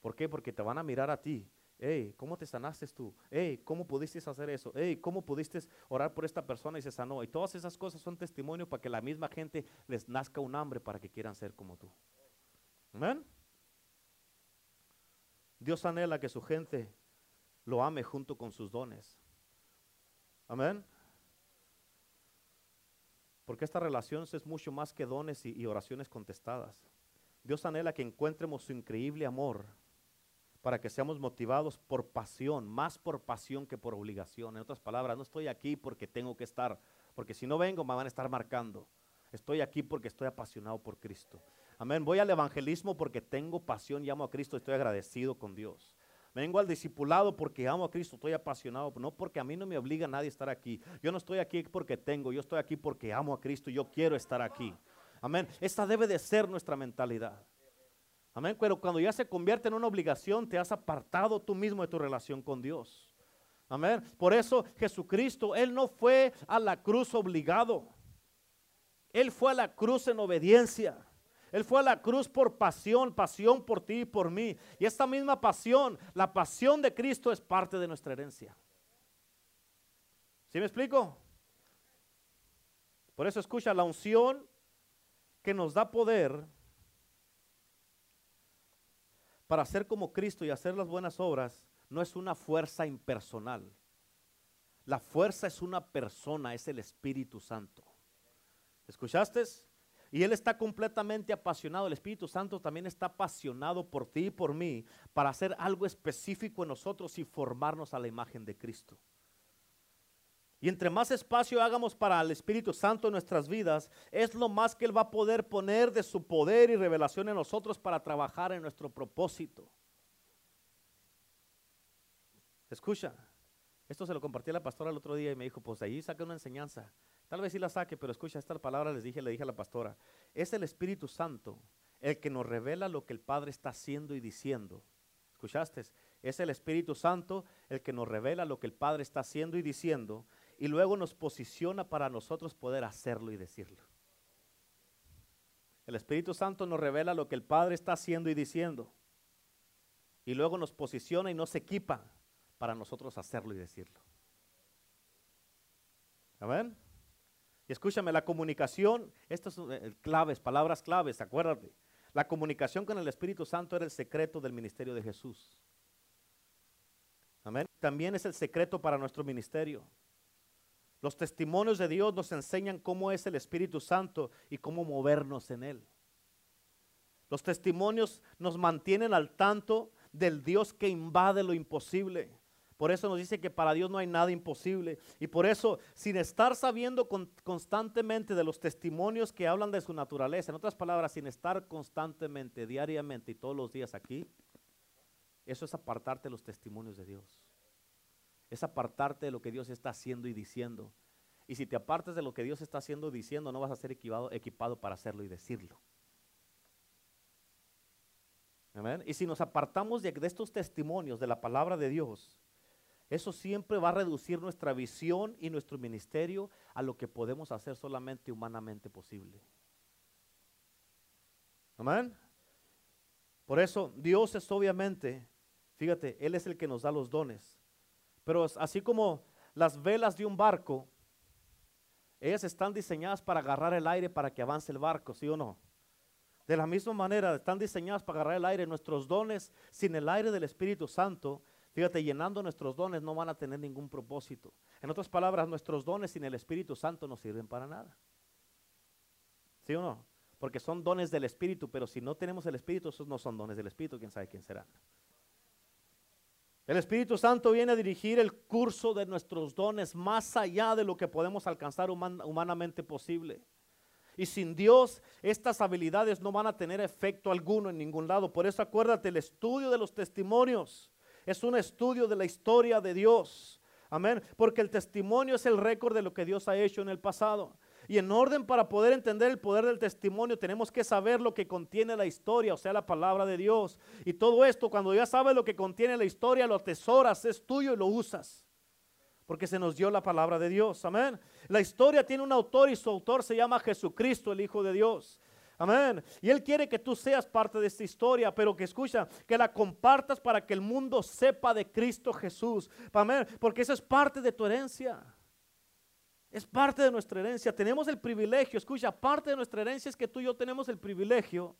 Speaker 1: ¿Por qué? Porque te van a mirar a ti. Hey, ¿cómo te sanaste tú? Hey, ¿cómo pudiste hacer eso? Hey, ¿cómo pudiste orar por esta persona y se sanó? Y todas esas cosas son testimonio para que la misma gente les nazca un hambre para que quieran ser como tú. Amén. Dios anhela que su gente lo ame junto con sus dones. Amén. Porque esta relación es mucho más que dones y, oraciones contestadas. Dios anhela que encuentremos su increíble amor para que seamos motivados por pasión, más por pasión que por obligación. En otras palabras, no estoy aquí porque tengo que estar, porque si no vengo me van a estar marcando. Estoy aquí porque estoy apasionado por Cristo. Amén. Voy al evangelismo porque tengo pasión y amo a Cristo y estoy agradecido con Dios. Vengo al discipulado porque amo a Cristo, estoy apasionado, no porque a mí no me obliga a nadie a estar aquí. Yo no estoy aquí porque tengo, yo estoy aquí porque amo a Cristo y yo quiero estar aquí. Amén. Esta debe de ser nuestra mentalidad. Amén. Pero cuando ya se convierte en una obligación, te has apartado tú mismo de tu relación con Dios. Amén. Por eso Jesucristo, Él no fue a la cruz obligado. Él fue a la cruz en obediencia. Él fue a la cruz por pasión, pasión por ti y por mí. Y esta misma pasión, la pasión de Cristo es parte de nuestra herencia. ¿Sí me explico? Por eso escucha, la unción que nos da poder para ser como Cristo y hacer las buenas obras no es una fuerza impersonal. La fuerza es una persona, es el Espíritu Santo. ¿Escuchaste? Y Él está completamente apasionado. El Espíritu Santo también está apasionado por ti y por mí para hacer algo específico en nosotros y formarnos a la imagen de Cristo. Y entre más espacio hagamos para el Espíritu Santo en nuestras vidas, es lo más que Él va a poder poner de su poder y revelación en nosotros para trabajar en nuestro propósito. Escucha, esto se lo compartí a la pastora el otro día y me dijo, pues de ahí saca una enseñanza. Tal vez sí la saque, pero escucha esta palabra, les dije, le dije a la pastora. Es el Espíritu Santo el que nos revela lo que el Padre está haciendo y diciendo. ¿Escuchaste? Es el Espíritu Santo el que nos revela lo que el Padre está haciendo y diciendo y luego nos posiciona para nosotros poder hacerlo y decirlo. El Espíritu Santo nos revela lo que el Padre está haciendo y diciendo y luego nos posiciona y nos equipa para nosotros hacerlo y decirlo. Amén. Y escúchame, la comunicación, estas son eh, claves, palabras claves, acuérdate. La comunicación con el Espíritu Santo era el secreto del ministerio de Jesús. Amén. También es el secreto para nuestro ministerio. Los testimonios de Dios nos enseñan cómo es el Espíritu Santo y cómo movernos en Él. Los testimonios nos mantienen al tanto del Dios que invade lo imposible. Por eso nos dice que para Dios no hay nada imposible. Y por eso, sin estar sabiendo constantemente de los testimonios que hablan de su naturaleza, en otras palabras, sin estar constantemente, diariamente y todos los días aquí, eso es apartarte de los testimonios de Dios. Es apartarte de lo que Dios está haciendo y diciendo. Y si te apartas de lo que Dios está haciendo y diciendo, no vas a ser equipado, equipado para hacerlo y decirlo. Y si nos apartamos de estos testimonios de la palabra de Dios, eso siempre va a reducir nuestra visión y nuestro ministerio a lo que podemos hacer solamente humanamente posible. Amén. Por eso Dios es obviamente, fíjate, Él es el que nos da los dones. Pero así como las velas de un barco, ellas están diseñadas para agarrar el aire para que avance el barco, ¿sí o no? De la misma manera, están diseñadas para agarrar el aire. Nuestros dones, sin el aire del Espíritu Santo, Fíjate, llenando nuestros dones no van a tener ningún propósito. En otras palabras, nuestros dones sin el Espíritu Santo no sirven para nada. ¿Sí o no? Porque son dones del Espíritu, pero si no tenemos el Espíritu, esos no son dones del Espíritu, quién sabe quién será. El Espíritu Santo viene a dirigir el curso de nuestros dones más allá de lo que podemos alcanzar humanamente posible. Y sin Dios, estas habilidades no van a tener efecto alguno en ningún lado. Por eso acuérdate, el estudio de los testimonios es un estudio de la historia de Dios. Amén. Porque el testimonio es el récord de lo que Dios ha hecho en el pasado. Y en orden para poder entender el poder del testimonio, tenemos que saber lo que contiene la historia, o sea, la palabra de Dios. Y todo esto, cuando ya sabes lo que contiene la historia, lo atesoras, es tuyo y lo usas. Porque se nos dio la palabra de Dios. Amén. La historia tiene un autor y su autor se llama Jesucristo, el Hijo de Dios. Amén. Y Él quiere que tú seas parte de esta historia, pero que escucha, que la compartas para que el mundo sepa de Cristo Jesús. Amén. Porque eso es parte de tu herencia. Es parte de nuestra herencia. Tenemos el privilegio, escucha, parte de nuestra herencia es que tú y yo tenemos el privilegio,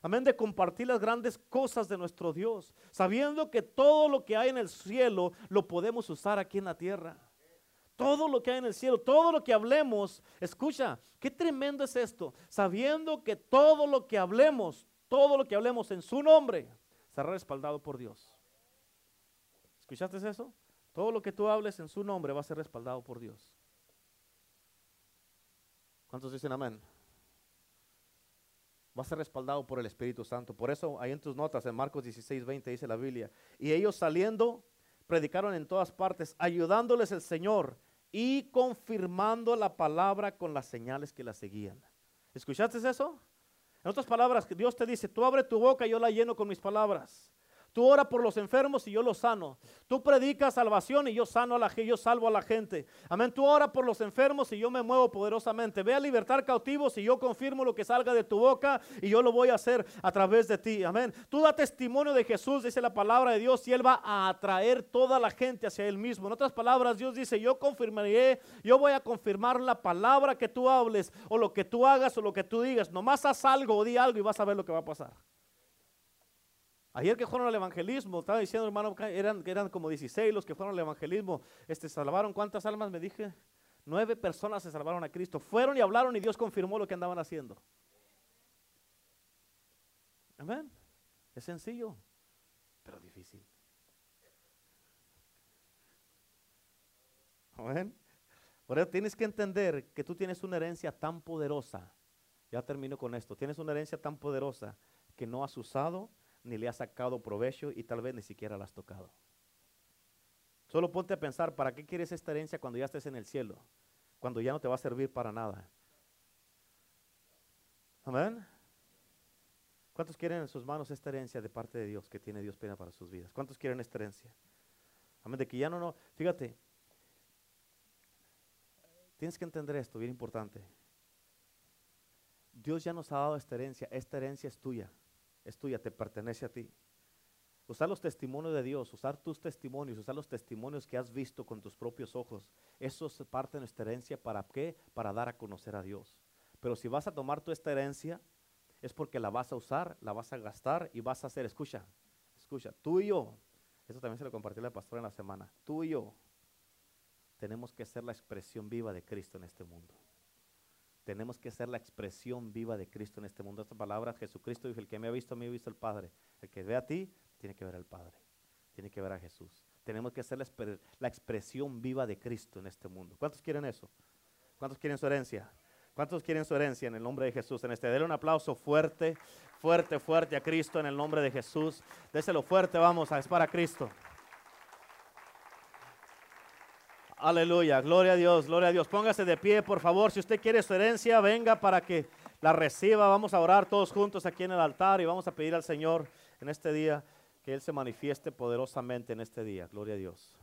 Speaker 1: amén, de compartir las grandes cosas de nuestro Dios, sabiendo que todo lo que hay en el cielo lo podemos usar aquí en la tierra. Todo lo que hay en el cielo, todo lo que hablemos, escucha, qué tremendo es esto, sabiendo que todo lo que hablemos, todo lo que hablemos en su nombre, será respaldado por Dios. ¿Escuchaste eso? Todo lo que tú hables en su nombre va a ser respaldado por Dios. ¿Cuántos dicen amén? Va a ser respaldado por el Espíritu Santo. Por eso ahí en tus notas, en Marcos 16, 20 dice la Biblia. Y ellos saliendo, predicaron en todas partes, ayudándoles el Señor y confirmando la palabra con las señales que la seguían. ¿Escuchaste eso? En otras palabras, Dios te dice, tú abre tu boca y yo la lleno con mis palabras. Tú ora por los enfermos y yo los sano. Tú predicas salvación y yo sano a la yo salvo a la gente. Amén. Tú ora por los enfermos y yo me muevo poderosamente. Ve a libertar cautivos y yo confirmo lo que salga de tu boca y yo lo voy a hacer a través de ti. Amén. Tú da testimonio de Jesús, dice la palabra de Dios, y él va a atraer toda la gente hacia él mismo. En otras palabras, Dios dice, yo confirmaré, yo voy a confirmar la palabra que tú hables o lo que tú hagas o lo que tú digas. Nomás haz algo o di algo y vas a ver lo que va a pasar. Ayer que fueron al evangelismo, estaba diciendo hermano, eran, eran como 16 los que fueron al evangelismo, este, salvaron cuántas almas, me dije, nueve personas se salvaron a Cristo, fueron y hablaron y Dios confirmó lo que andaban haciendo. Amén. Es sencillo, pero difícil. Amén. Por eso tienes que entender que tú tienes una herencia tan poderosa. Ya termino con esto. Tienes una herencia tan poderosa que no has usado ni le has sacado provecho y tal vez ni siquiera la has tocado. Solo ponte a pensar, ¿para qué quieres esta herencia cuando ya estés en el cielo? Cuando ya no te va a servir para nada. Amén. ¿Cuántos quieren en sus manos esta herencia de parte de Dios que tiene Dios pena para sus vidas? ¿Cuántos quieren esta herencia? Amén. De que ya no, no. Fíjate, tienes que entender esto, bien importante. Dios ya nos ha dado esta herencia. Esta herencia es tuya es tuya, te pertenece a ti. Usar los testimonios de Dios, usar tus testimonios, usar los testimonios que has visto con tus propios ojos. Eso es parte de nuestra herencia. ¿Para qué? Para dar a conocer a Dios. Pero si vas a tomar tu esta herencia, es porque la vas a usar, la vas a gastar y vas a hacer, escucha, escucha, tú y yo, eso también se lo compartió la pastora en la semana, tú y yo tenemos que ser la expresión viva de Cristo en este mundo. Tenemos que ser la expresión viva de Cristo en este mundo. Esta palabra, Jesucristo dijo, el que me ha visto a mí, ha visto al Padre. El que ve a ti, tiene que ver al Padre. Tiene que ver a Jesús. Tenemos que ser la, expresión viva de Cristo en este mundo. ¿Cuántos quieren eso? ¿Cuántos quieren su herencia? ¿Cuántos quieren su herencia en el nombre de Jesús? En este, denle un aplauso fuerte, fuerte, fuerte a Cristo en el nombre de Jesús. Déselo fuerte, vamos, es para Cristo. Aleluya, gloria a Dios, gloria a Dios. Póngase de pie, por favor. Si usted quiere su herencia, venga para que la reciba. Vamos a orar todos juntos aquí en el altar y vamos a pedir al Señor en este día que Él se manifieste poderosamente en este día. Gloria a Dios.